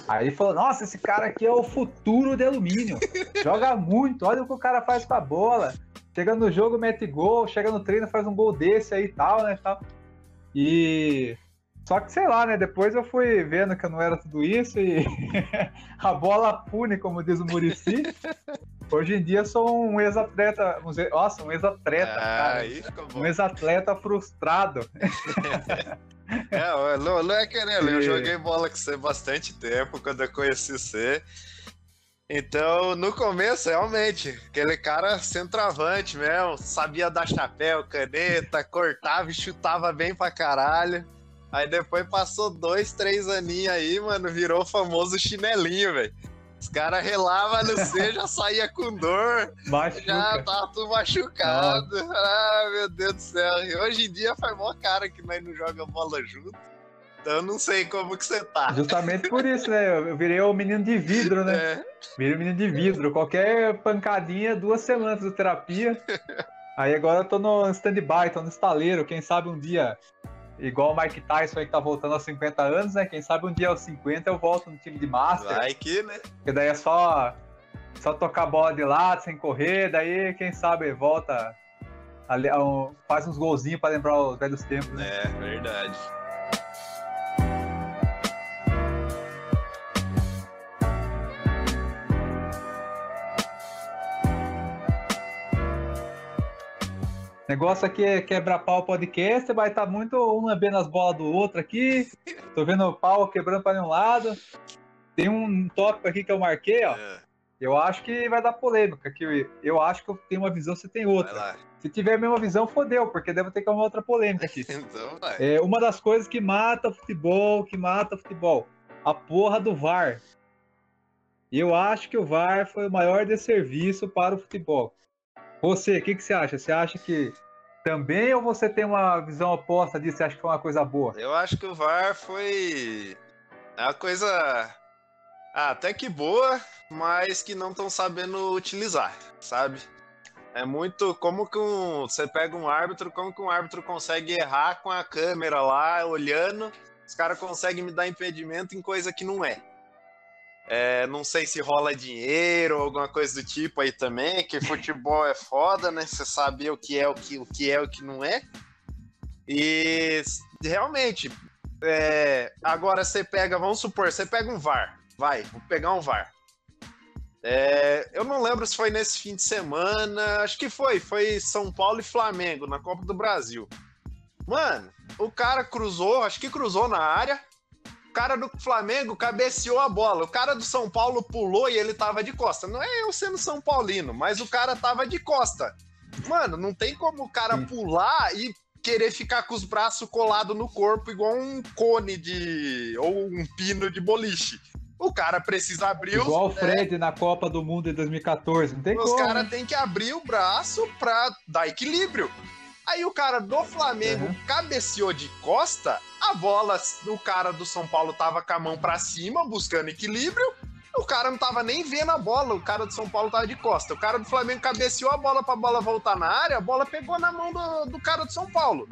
Aí falou: Nossa, esse cara aqui é o futuro de alumínio. Joga muito, olha o que o cara faz com a bola. Chega no jogo, mete gol, chega no treino, faz um gol desse aí e tal, né? Tal. E só que, sei lá, né? Depois eu fui vendo que não era tudo isso e a bola pune, como diz o Murici. Hoje em dia sou um ex-atleta. Nossa, um ex-atleta. Ah, um ex-atleta frustrado. é, não, não é querendo. Eu joguei bola com você bastante tempo quando eu conheci você. Então, no começo, realmente, aquele cara centroavante mesmo, sabia dar chapéu, caneta, cortava e chutava bem pra caralho. Aí depois passou dois, três aninhos aí, mano, virou o famoso chinelinho, velho. Os caras relavam no C, já saía com dor. Machuca. Já tava tudo machucado. Ah, meu Deus do céu. E hoje em dia faz mó cara que nós não joga bola junto. Então eu não sei como que você tá. Justamente por isso, né? Eu virei o menino de vidro, né? É, Virei o menino de vidro. Qualquer pancadinha, duas semanas de terapia. Aí agora eu tô no stand-by, tô no estaleiro. Quem sabe um dia, igual o Mike Tyson aí que tá voltando aos 50 anos, né? Quem sabe um dia aos 50 eu volto no time de Master. vai que, né? Porque daí é só, só tocar a bola de lado, sem correr. Daí, quem sabe, volta, a faz uns golzinhos pra lembrar os velhos tempos, né? É, verdade. Negócio aqui é quebrar pau podcast, vai estar muito um lambendo as bolas do outro aqui. Tô vendo o pau quebrando para um lado. Tem um tópico aqui que eu marquei, ó. É, Eu acho que vai dar polêmica, que eu acho que eu tenho uma visão, você tem outra. Se tiver a mesma visão, fodeu, porque deve ter que uma outra polêmica aqui. Então vai. É uma das coisas que mata o futebol, que mata o futebol. A porra do VAR. Eu acho que o VAR foi o maior desserviço para o futebol. Você, o que, que você acha? Você acha que também ou você tem uma visão oposta disso? Você acha que foi uma coisa boa? Eu acho que o VAR foi uma coisa ah, até que boa, mas que não estão sabendo utilizar, sabe? É muito como que um, você pega um árbitro, como que um árbitro consegue errar com a câmera lá olhando, os caras conseguem me dar impedimento em coisa que não é. É, não sei se rola dinheiro ou alguma coisa do tipo aí também, que futebol é foda, né? Você saber o que é o que, o que é o que não é. E realmente, é, agora você pega, vamos supor, você pega um VAR. Vai, vou pegar um VAR. É, eu não lembro se foi nesse fim de semana, acho que foi, foi São Paulo e Flamengo na Copa do Brasil. Mano, o cara cruzou, acho que cruzou na área. O cara do Flamengo cabeceou a bola. O cara do São Paulo pulou e ele tava de costa. Não é eu sendo São Paulino, mas o cara tava de costa. Mano, não tem como o cara pular e querer ficar com os braços colados no corpo igual um cone de. ou um pino de boliche. O cara precisa abrir os- Igual o é, Fred na Copa do Mundo de 2014. Não tem os como. caras né? têm que abrir o braço pra dar equilíbrio. Aí o cara do Flamengo Uhum. cabeceou de costa, a bola, o cara do São Paulo tava com a mão pra cima, buscando equilíbrio. O cara não tava nem vendo a bola, o cara do São Paulo tava de costa. O cara do Flamengo cabeceou a bola pra bola voltar na área, a bola pegou na mão do, do cara do São Paulo.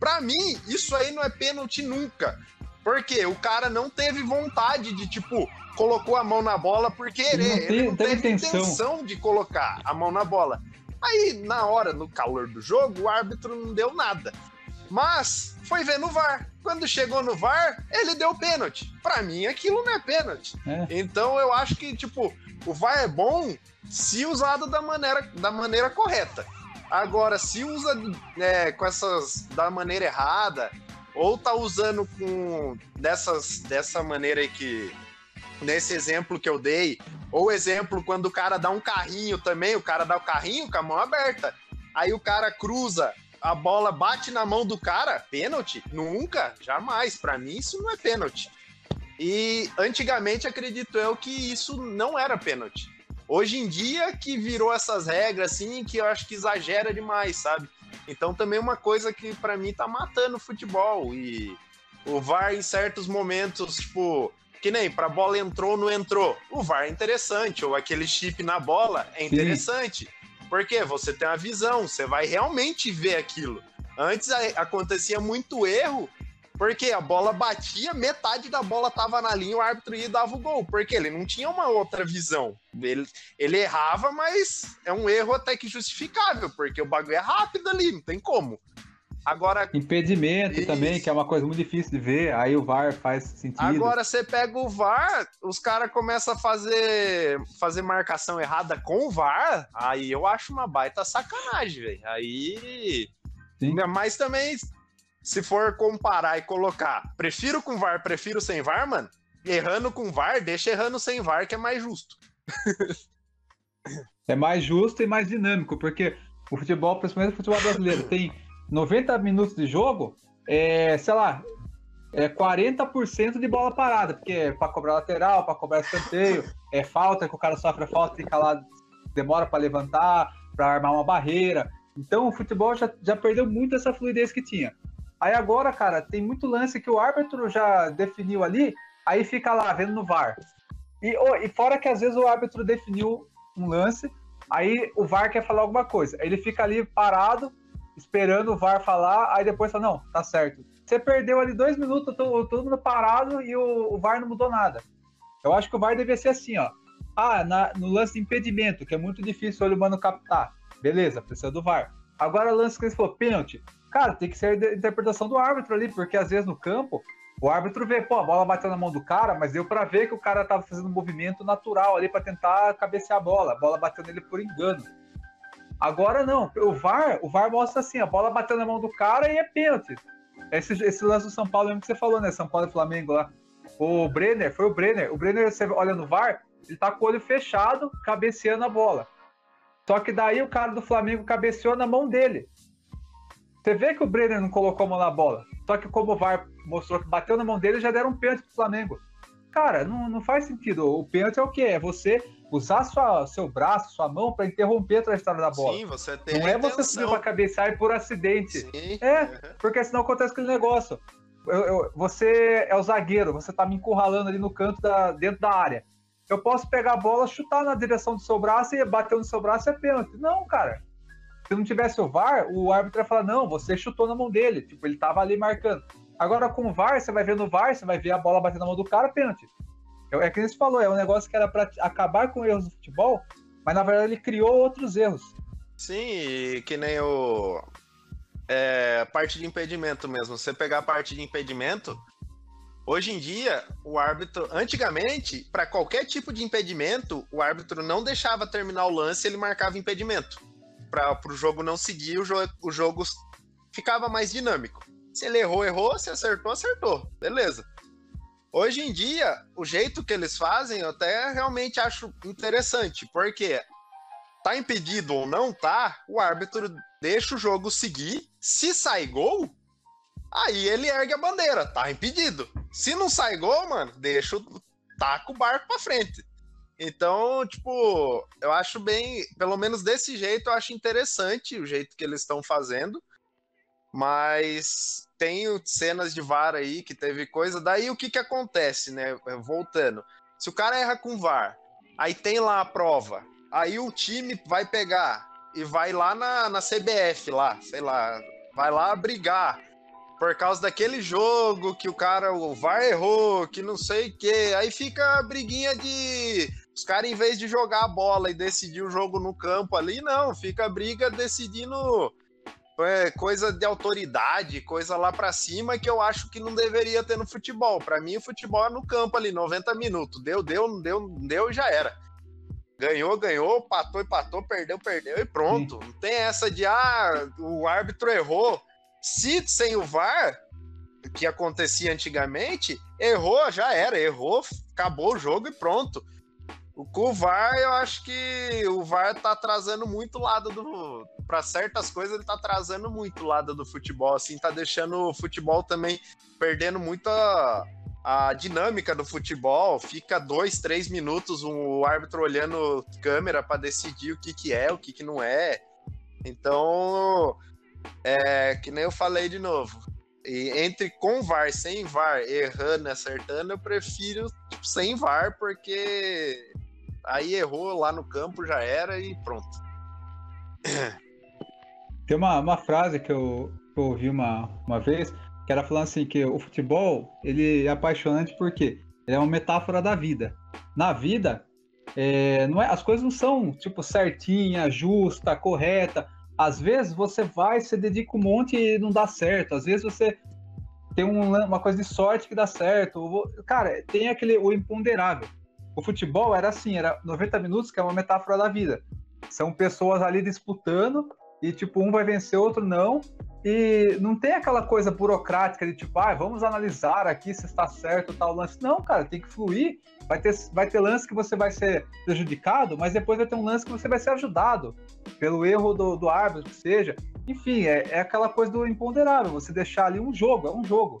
Pra mim, isso aí não é pênalti nunca. Porque o cara não teve vontade de, tipo, colocou a mão na bola por querer. Ele não Ele tem- não teve teve intenção. intenção de colocar a mão na bola. Aí, na hora, no calor do jogo, o árbitro não deu nada. Mas foi ver no VAR. Quando chegou no VAR, ele deu pênalti. Pra mim, aquilo não é pênalti. É. Então eu acho que, tipo, o VAR é bom se usado da maneira, da maneira correta. Agora, se usa é, com essas da maneira errada, ou tá usando com dessas, dessa maneira aí que. Nesse exemplo que eu dei, ou exemplo quando o cara dá um carrinho também, o cara dá o carrinho com a mão aberta. Aí o cara cruza, a bola bate na mão do cara, pênalti? Nunca, jamais. Pra mim isso não é pênalti. E antigamente acredito eu que isso não era pênalti. Hoje em dia que virou essas regras assim, que eu acho que exagera demais, sabe? Então também uma coisa que pra mim tá matando o futebol e o VAR em certos momentos, tipo, que nem pra bola entrou não entrou. O VAR é interessante, ou aquele chip na bola é interessante. Porque você tem uma visão, você vai realmente ver aquilo. Antes a- acontecia muito erro, porque a bola batia, metade da bola tava na linha, o árbitro ia e dava o gol, porque ele não tinha uma outra visão. Ele, ele errava, mas é um erro até que justificável, porque o bagulho é rápido ali, não tem como. Agora, Impedimento Isso. também, que é uma coisa muito difícil de ver. Aí o VAR faz sentido. Agora você pega o VAR, os caras começam a fazer, fazer marcação errada com o VAR, aí eu acho uma baita sacanagem, velho. Aí. Sim. Ainda mais também, se for comparar e colocar, prefiro com VAR, prefiro sem VAR, mano. Errando com VAR, deixa errando sem VAR, que é mais justo. É mais justo e mais dinâmico, porque o futebol, principalmente o futebol brasileiro, tem 90 minutos de jogo, é, sei lá, é 40% de bola parada, porque é para cobrar lateral, para cobrar escanteio, é falta, que o cara sofre falta, fica lá, demora para levantar, para armar uma barreira. Então o futebol já, já perdeu muito essa fluidez que tinha. Aí agora, cara, tem muito lance que o árbitro já definiu ali, aí fica lá vendo no VAR. E, oh, e fora que às vezes o árbitro definiu um lance, aí o VAR quer falar alguma coisa. Ele fica ali parado, esperando o VAR falar, aí depois fala, não, tá certo. Você perdeu ali dois minutos, todo, mundo parado e o, o, VAR não mudou nada. Eu acho que o VAR devia ser assim, ó. Ah, na, no lance de impedimento, que é muito difícil o olho humano captar. Beleza, precisa do VAR. Agora, lance que ele falou, pênalti. Cara, tem que ser a interpretação do árbitro ali, porque às vezes no campo, o árbitro vê, pô, a bola bateu na mão do cara, mas deu para ver que o cara tava fazendo um movimento natural ali para tentar cabecear a bola. A bola bateu nele por engano. Agora não, o VAR, o VAR mostra assim, a bola bateu na mão do cara e é pênalti. Esse, esse lance do São Paulo mesmo que você falou, né? São Paulo e Flamengo lá. O Brenner, foi o Brenner. O Brenner, você olha no VAR, ele tá com o olho fechado, cabeceando a bola. Só que daí o cara do Flamengo cabeceou na mão dele. Você vê que o Brenner não colocou a mão na bola. Só que como o VAR mostrou que bateu na mão dele, já deram um pênalti pro Flamengo. Cara, não, não faz sentido. O pênalti é o quê? É você usar sua, seu braço, sua mão para interromper a trajetória da bola. Sim, você tem Não é você subir pra cabecear por acidente. Sim. É, porque senão acontece aquele negócio. Eu, eu, você é o zagueiro, você tá me encurralando ali no canto da, dentro da área. Eu posso pegar a bola, chutar na direção do seu braço e bater no seu braço é pênalti. Não, cara. Se não tivesse o VAR, o árbitro ia falar: não, você chutou na mão dele. Tipo, ele tava ali marcando. Agora com o VAR, você vai ver no VAR, você vai ver a bola batendo na mão do cara, pênalti. É, é que você falou, é um negócio que era para acabar com erros do futebol, mas na verdade ele criou outros erros. Sim, que nem o. É, parte de impedimento mesmo. Você pegar a parte de impedimento, hoje em dia, o árbitro. Antigamente, para qualquer tipo de impedimento, o árbitro não deixava terminar o lance ele marcava impedimento. Para o jogo não seguir, o, jo o jogo ficava mais dinâmico. Se ele errou, errou. Se acertou, acertou. Beleza. Hoje em dia, o jeito que eles fazem, eu até realmente acho interessante, porque tá impedido ou não tá, o árbitro deixa o jogo seguir. Se sai gol, aí ele ergue a bandeira, tá impedido. Se não sai gol, mano, deixa o taca o barco pra frente. Então, tipo, eu acho bem, pelo menos desse jeito, eu acho interessante o jeito que eles estão fazendo. Mas tem cenas de VAR aí que teve coisa. Daí o que que acontece, né? Voltando. Se o cara erra com VAR, aí tem lá a prova. Aí o time vai pegar e vai lá na, na CBF, lá, sei lá, vai lá brigar por causa daquele jogo que o cara, o VAR errou, que não sei o que. Aí fica a briguinha de. Os caras, em vez de jogar a bola e decidir o jogo no campo ali, não, fica a briga decidindo é, coisa de autoridade, coisa lá para cima que eu acho que não deveria ter no futebol. Para mim, o futebol é no campo ali, 90 minutos. Deu, deu, não deu, não deu já era. Ganhou, ganhou, patou, empatou, perdeu, perdeu e pronto. Sim. Não tem essa de, ah, o árbitro errou. Se sem o VAR, que acontecia antigamente, errou, já era, errou, acabou o jogo e pronto. O, com o VAR, eu acho que o VAR tá atrasando muito lado do. Para certas coisas, ele tá atrasando muito lado do futebol, assim, tá deixando o futebol também perdendo muito a, a dinâmica do futebol. Fica dois, três minutos o árbitro olhando câmera para decidir o que, que é, o que, que não é. Então, é que nem eu falei de novo. E entre com VAR, sem VAR, errando, acertando, eu prefiro tipo, sem VAR, porque aí errou lá no campo, já era e pronto. Tem uma, uma frase que eu, que eu ouvi uma, uma vez, que era falando assim, que o futebol, ele é apaixonante porque ele é uma metáfora da vida. Na vida, é, não é, as coisas não são, tipo, certinha, justa, correta. Às vezes você vai, você dedica um monte e não dá certo. Às vezes você tem um, uma coisa de sorte que dá certo. Cara, tem aquele o imponderável o futebol era assim, era 90 minutos, que é uma metáfora da vida. São pessoas ali disputando e tipo um vai vencer, outro não. E não tem aquela coisa burocrática de tipo, ah, vamos analisar aqui se está certo tal lance. Não, cara, tem que fluir. Vai ter, vai ter lance que você vai ser prejudicado, mas depois vai ter um lance que você vai ser ajudado pelo erro do, do árbitro, que seja. Enfim, é, é aquela coisa do imponderável, você deixar ali um jogo, é um jogo.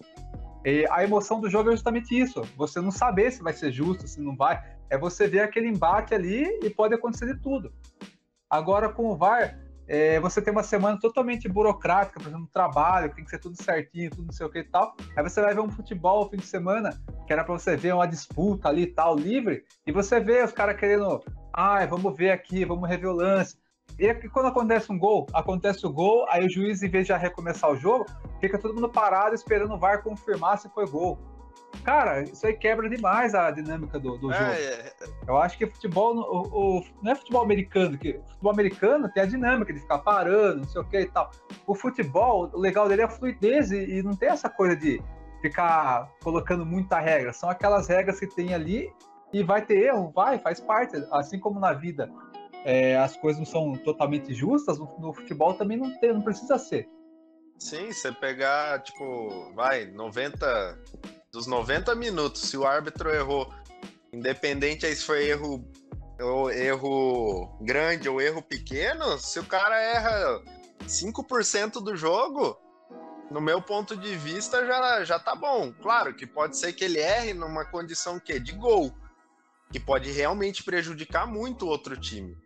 E a emoção do jogo é justamente isso. Você não saber se vai ser justo, se não vai. É você ver aquele embate ali e pode acontecer de tudo. Agora, com o VAR, é, você tem uma semana totalmente burocrática, por exemplo, trabalho, tem que ser tudo certinho, tudo não sei o que e tal. Aí você vai ver um futebol no fim de semana, que era para você ver uma disputa ali e tal, livre, e você vê os caras querendo, ai, vamos ver aqui, vamos rever o lance. E quando acontece um gol, acontece o gol, aí o juiz, em vez de já recomeçar o jogo, fica todo mundo parado esperando o VAR confirmar se foi gol. Cara, isso aí quebra demais a dinâmica do, do é, jogo. É. Eu acho que futebol, o, o, não é futebol americano, que futebol americano tem a dinâmica de ficar parando, não sei o que e tal. O futebol, o legal dele é a fluidez e, e não tem essa coisa de ficar colocando muita regra. São aquelas regras que tem ali e vai ter erro, vai, faz parte. Assim como na vida é, as coisas não são totalmente justas, no, no futebol também não, tem, não precisa ser. Sim, você pegar, tipo, vai, 90, dos 90 minutos, se o árbitro errou, independente aí se foi erro, ou erro grande ou erro pequeno, se o cara erra 5% do jogo, no meu ponto de vista já, já tá bom. Claro que pode ser que ele erre numa condição que de gol, que pode realmente prejudicar muito o outro time.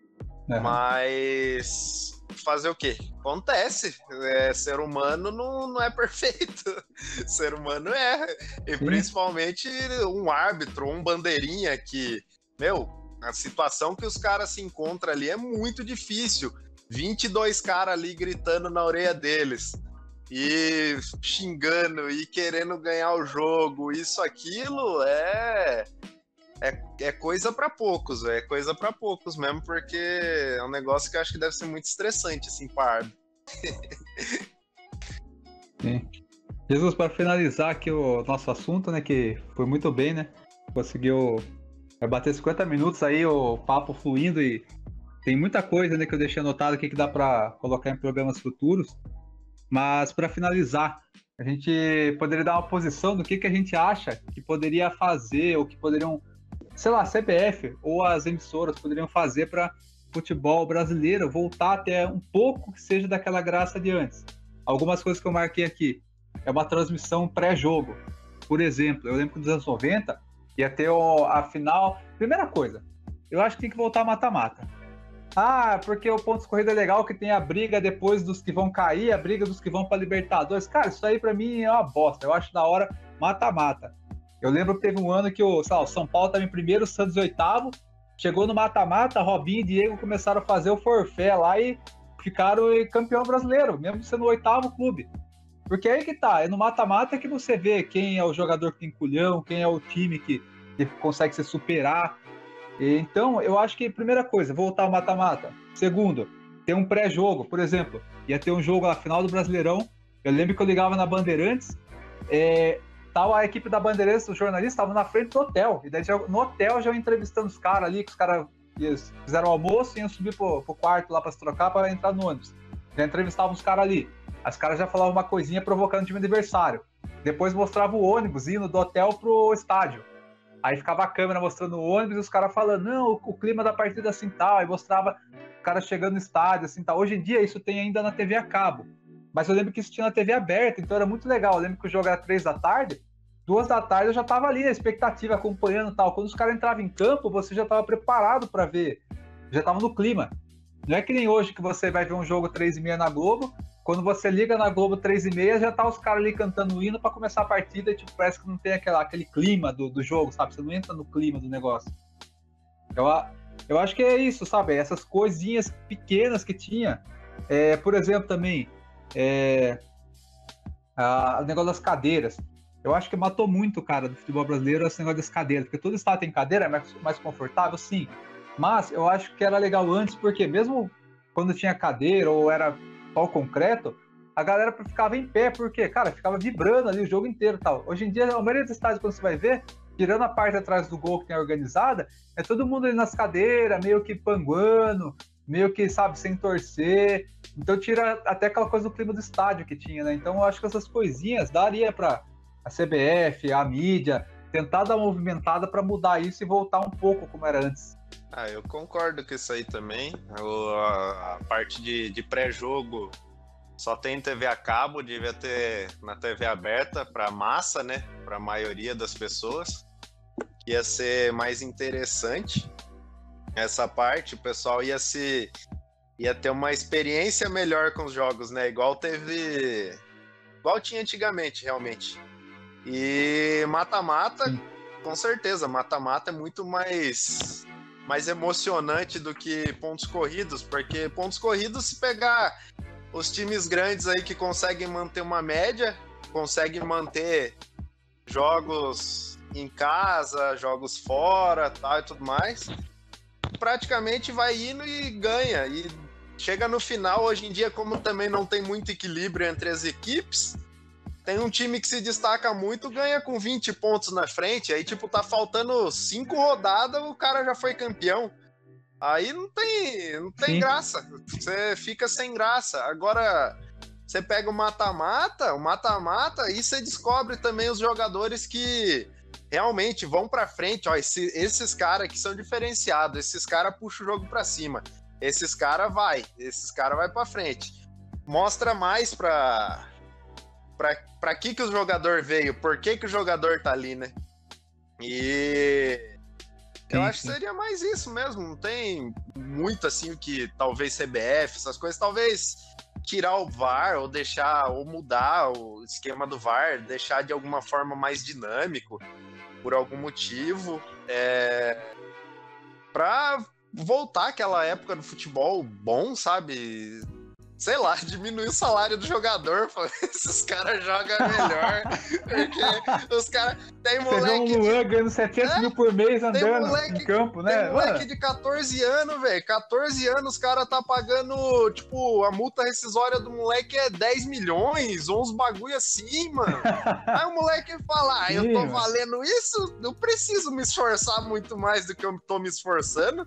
Uhum. Mas fazer o quê? Acontece. É, ser humano não, não é perfeito. ser humano erra. E Sim. principalmente um árbitro, um bandeirinha que, meu, a situação que os caras se encontram ali é muito difícil. 22 caras ali gritando na orelha deles. E xingando e querendo ganhar o jogo, isso, aquilo, é é, é coisa para poucos, é coisa para poucos mesmo, porque é um negócio que eu acho que deve ser muito estressante, assim, para. Jesus, para finalizar aqui o nosso assunto, né, que foi muito bem, né? Conseguiu bater 50 minutos aí, o papo fluindo e tem muita coisa, né, que eu deixei anotado aqui que dá para colocar em programas futuros. Mas para finalizar, a gente poderia dar uma posição do que, que a gente acha que poderia fazer ou que poderiam sei lá, a CBF ou as emissoras poderiam fazer para futebol brasileiro voltar até um pouco que seja daquela graça de antes. Algumas coisas que eu marquei aqui. É uma transmissão pré-jogo. Por exemplo, eu lembro que nos anos 90 ia ter a final. Primeira coisa, eu acho que tem que voltar mata-mata. Ah, porque o ponto de corrida é legal que tem a briga depois dos que vão cair, a briga dos que vão para Libertadores. Cara, isso aí para mim é uma bosta. Eu acho da hora mata-mata. Eu lembro que teve um ano que o, lá, o São Paulo estava em primeiro, o Santos oitavo. Chegou no mata-mata, Robinho e Diego começaram a fazer o forfé lá e ficaram campeão brasileiro, mesmo sendo o oitavo clube. Porque aí que tá, é no mata-mata que você vê quem é o jogador que tem culhão, quem é o time que, que consegue se superar. Então, eu acho que, primeira coisa, voltar ao mata-mata. Segundo, ter um pré-jogo, por exemplo, ia ter um jogo na final do Brasileirão. Eu lembro que eu ligava na Bandeirantes, é, tal, a equipe da Bandeirantes, os jornalistas, estavam na frente do hotel. E daí no hotel já entrevistando os caras ali, que os caras fizeram o almoço e iam subir pro, pro quarto lá para se trocar para entrar no ônibus. Já entrevistavam os caras ali. As caras já falavam uma coisinha provocando o time adversário. Depois mostrava o ônibus indo do hotel pro estádio. Aí ficava a câmera mostrando o ônibus e os caras falando, não, o, o, clima da partida assim tal. Aí mostrava o cara chegando no estádio assim tal. Hoje em dia isso tem ainda na TV a cabo. Mas eu lembro que isso tinha na TV aberta, então era muito legal. Eu lembro que o jogo era três da tarde, duas da tarde eu já estava ali na expectativa, acompanhando tal. Quando os caras entravam em campo, você já estava preparado para ver, já estava no clima. Não é que nem hoje que você vai ver um jogo três e meia na Globo, quando você liga na Globo três e meia, já tá os caras ali cantando o hino para começar a partida e tipo, parece que não tem aquela, aquele clima do, do jogo, sabe? Você não entra no clima do negócio. Eu, eu acho que é isso, sabe? Essas coisinhas pequenas que tinha. É, por exemplo, também, é, a, o negócio das cadeiras. Eu acho que matou muito, cara, do futebol brasileiro esse negócio das cadeiras, porque todo estado tem cadeira, é mais, mais confortável, sim. Mas eu acho que era legal antes, porque mesmo quando tinha cadeira ou era o concreto, a galera ficava em pé, porque, cara, ficava vibrando ali o jogo inteiro tal. Hoje em dia, a maioria dos estádios, quando você vai ver, tirando a parte atrás do gol que tem organizada, é todo mundo ali nas cadeiras, meio que panguando, meio que, sabe, sem torcer. Então tira até aquela coisa do clima do estádio que tinha, né? Então eu acho que essas coisinhas daria para a CBF, a mídia, tentar dar uma movimentada para mudar isso e voltar um pouco como era antes. Ah, eu concordo com isso aí também. O, a, a, parte de, de pré-jogo só tem TV a cabo, devia ter na TV aberta para massa, né? Para a maioria das pessoas. Ia ser mais interessante essa parte, o pessoal ia se ia ter uma experiência melhor com os jogos, né? Igual teve igual tinha antigamente, realmente. E mata-mata, com certeza, mata-mata é muito mais mais emocionante do que pontos corridos, porque pontos corridos se pegar os times grandes aí que conseguem manter uma média, conseguem manter jogos em casa, jogos fora, tal e tudo mais, praticamente vai indo e ganha. E chega no final, hoje em dia, como também não tem muito equilíbrio entre as equipes, tem um time que se destaca muito, ganha com 20 pontos na frente, aí tipo, tá faltando cinco rodadas, o cara já foi campeão. Aí não tem, não tem graça. Você fica sem graça. Agora, você pega o mata-mata, o mata-mata, e você descobre também os jogadores que realmente vão para frente. Ó, esse, esses caras que são diferenciados, esses caras puxam o jogo para cima. Esses caras vai, esses caras vai para frente. Mostra mais para para que que o jogador veio, por que que o jogador tá ali, né? E eu acho que seria mais isso mesmo. Não tem muito assim o que talvez CBF, essas coisas, talvez tirar o VAR ou deixar ou mudar o esquema do VAR, deixar de alguma forma mais dinâmico por algum motivo, é... para voltar aquela época do futebol bom, sabe? Sei lá, diminuir o salário do jogador. Esses caras jogam melhor. porque os caras. Tem moleque. Você um Luan ganhando 700 é? mil por mês andando moleque, no campo, né? Tem moleque de 14 anos, velho. 14 anos, os caras tá pagando, tipo, a multa rescisória do moleque é 10 milhões, ou uns bagulho assim, mano. Aí o moleque fala: ah, eu tô valendo isso, eu preciso me esforçar muito mais do que eu tô me esforçando.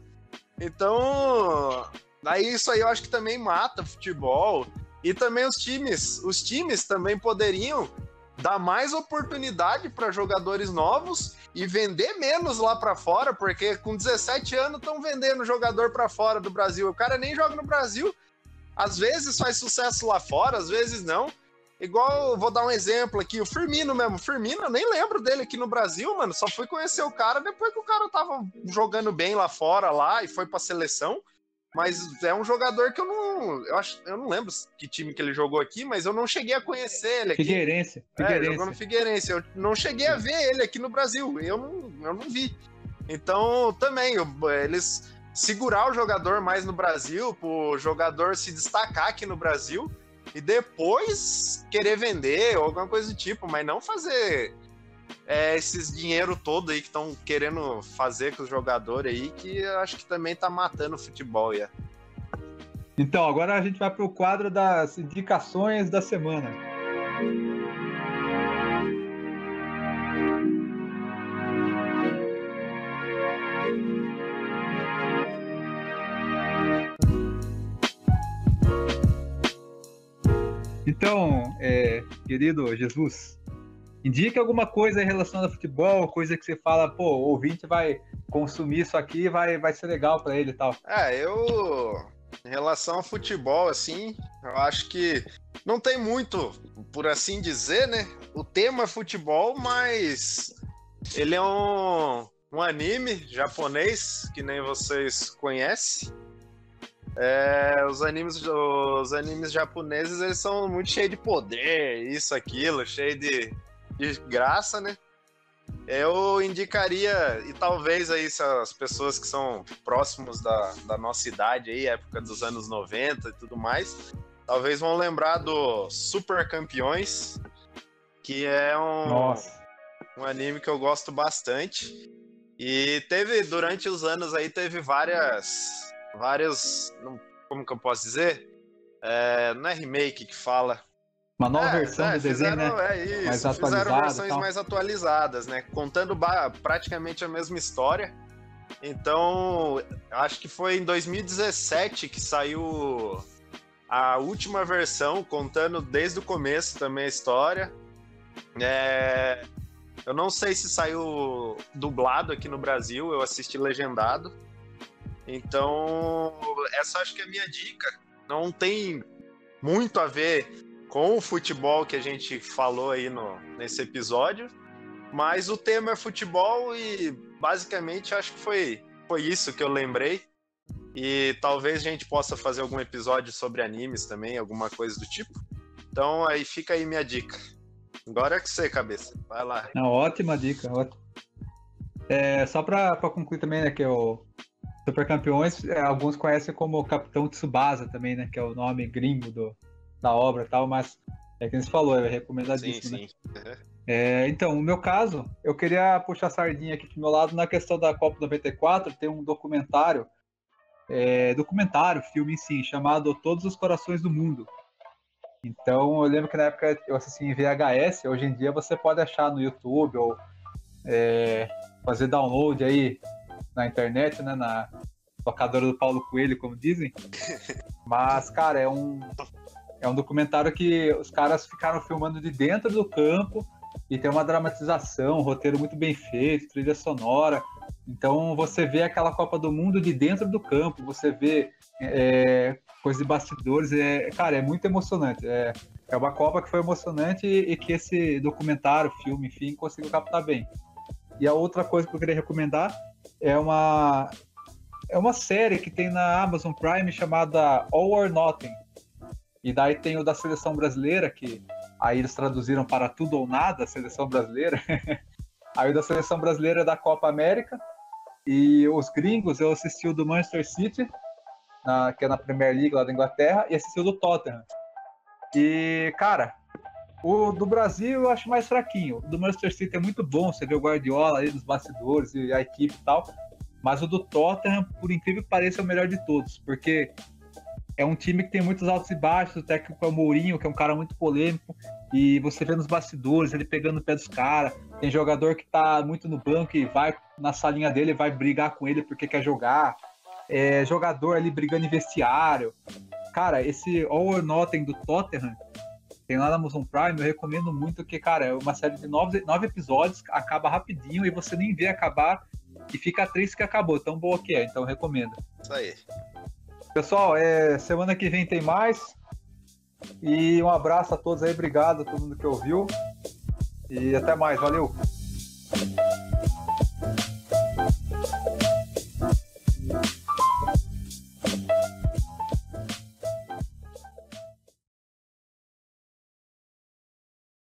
Então, Daí isso aí eu acho que também mata futebol. E também os times, os times também poderiam dar mais oportunidade para jogadores novos e vender menos lá para fora, porque com 17 anos estão vendendo jogador para fora do Brasil. O cara nem joga no Brasil. Às vezes faz sucesso lá fora, às vezes não. Igual, vou dar um exemplo aqui, o Firmino mesmo. O Firmino, eu nem lembro dele aqui no Brasil, mano. Só fui conhecer o cara depois que o cara tava jogando bem lá fora lá e foi pra seleção. Mas é um jogador que eu não. Eu, acho, eu não lembro que time que ele jogou aqui, mas eu não cheguei a conhecer ele aqui. Figueirense. Figueirense. É, jogou no Figueirense. Eu não cheguei a ver ele aqui no Brasil. Eu não, eu não vi. Então, também, eles segurar o jogador mais no Brasil, pro jogador se destacar aqui no Brasil, e depois querer vender ou alguma coisa do tipo, mas não fazer é, esses dinheiro todo aí que estão querendo fazer com os jogadores aí, que eu acho que também tá matando o futebol, yeah. Então, agora a gente vai para o quadro das indicações da semana. Então, é, querido Jesus, indique alguma coisa relacionada a futebol, coisa que você fala, pô, o ouvinte vai consumir isso aqui vai, vai ser legal para ele e tal. É, eu. Em relação ao futebol, assim, eu acho que não tem muito, por assim dizer, né? O tema é futebol, mas ele é um, um anime japonês, que nem vocês conhecem. É, os animes os animes japoneses eles são muito cheios de poder isso aquilo cheio de de graça, né? Eu indicaria, e talvez aí se as pessoas que são próximos da, da nossa idade aí, época dos anos 90 e tudo mais, talvez vão lembrar do Super Campeões, que é um, nossa. um anime que eu gosto bastante. E teve, durante os anos aí, teve várias. Várias. Como que eu posso dizer? É, não é remake que fala. Uma nova é, versão é, do desenho, fizeram, né? É isso, mais fizeram versões mais atualizadas, né? Contando praticamente a mesma história. Então, acho que foi em 2017 que saiu a última versão, contando desde o começo também a história. É... Eu não sei se saiu dublado aqui no Brasil, eu assisti legendado. Então, essa acho que é a minha dica. Não tem muito a ver com o futebol que a gente falou aí no, nesse episódio. Mas o tema é futebol e basicamente acho que foi, foi isso que eu lembrei. E talvez a gente possa fazer algum episódio sobre animes também, alguma coisa do tipo. Então aí fica aí minha dica. Agora é que você, cabeça. Vai lá. Não, ótima dica. É, só para concluir também, né, que é o Super Campeões, é, alguns conhecem como Capitão Tsubasa também, né, que é o nome gringo do, da obra e tal, mas é que você falou, é recomendadíssimo, sim, sim. né? É, então, no meu caso, eu queria puxar a sardinha aqui pro meu lado na questão da Copa 94, tem um documentário, é, documentário, filme em si, chamado Todos os Corações do Mundo. Então, eu lembro que na época eu assisti em VHS, hoje em dia você pode achar no YouTube ou é, fazer download aí na internet, né, na locadora do Paulo Coelho, como dizem. Mas, cara, é um é um documentário que os caras ficaram filmando de dentro do campo e tem uma dramatização, um roteiro muito bem feito, trilha sonora. Então você vê aquela Copa do Mundo de dentro do campo, você vê é, coisas de bastidores, é, cara, é muito emocionante. É, é uma Copa que foi emocionante e, e que esse documentário, filme, enfim, conseguiu captar bem. E a outra coisa que eu queria recomendar é uma é uma série que tem na Amazon Prime chamada All or Nothing. E daí tem o da seleção brasileira, que aí eles traduziram para tudo ou nada, a seleção brasileira. aí o da seleção brasileira é da Copa América. E os gringos, eu assisti o do Manchester City, na, que é na Premier League lá da Inglaterra, e assisti o do Tottenham. E, cara, o do Brasil eu acho mais fraquinho. O do Manchester City é muito bom, você vê o Guardiola aí nos bastidores e a equipe e tal. Mas o do Tottenham, por incrível que pareça, é o melhor de todos, porque é um time que tem muitos altos e baixos. O técnico é o Mourinho, que é um cara muito polêmico. E você vê nos bastidores ele pegando o pé dos caras. Tem jogador que tá muito no banco e vai na salinha dele, vai brigar com ele porque quer jogar. É, jogador ali brigando em vestiário. Cara, esse All or Nothing do Tottenham tem lá na Amazon Prime, eu recomendo muito que, cara, é uma série de nove, nove episódios, acaba rapidinho e você nem vê acabar e fica triste que acabou, tão boa que é, então recomendo. Isso aí. Pessoal, é, semana que vem tem mais. E um abraço a todos aí, obrigado a todo mundo que ouviu. E até mais, valeu!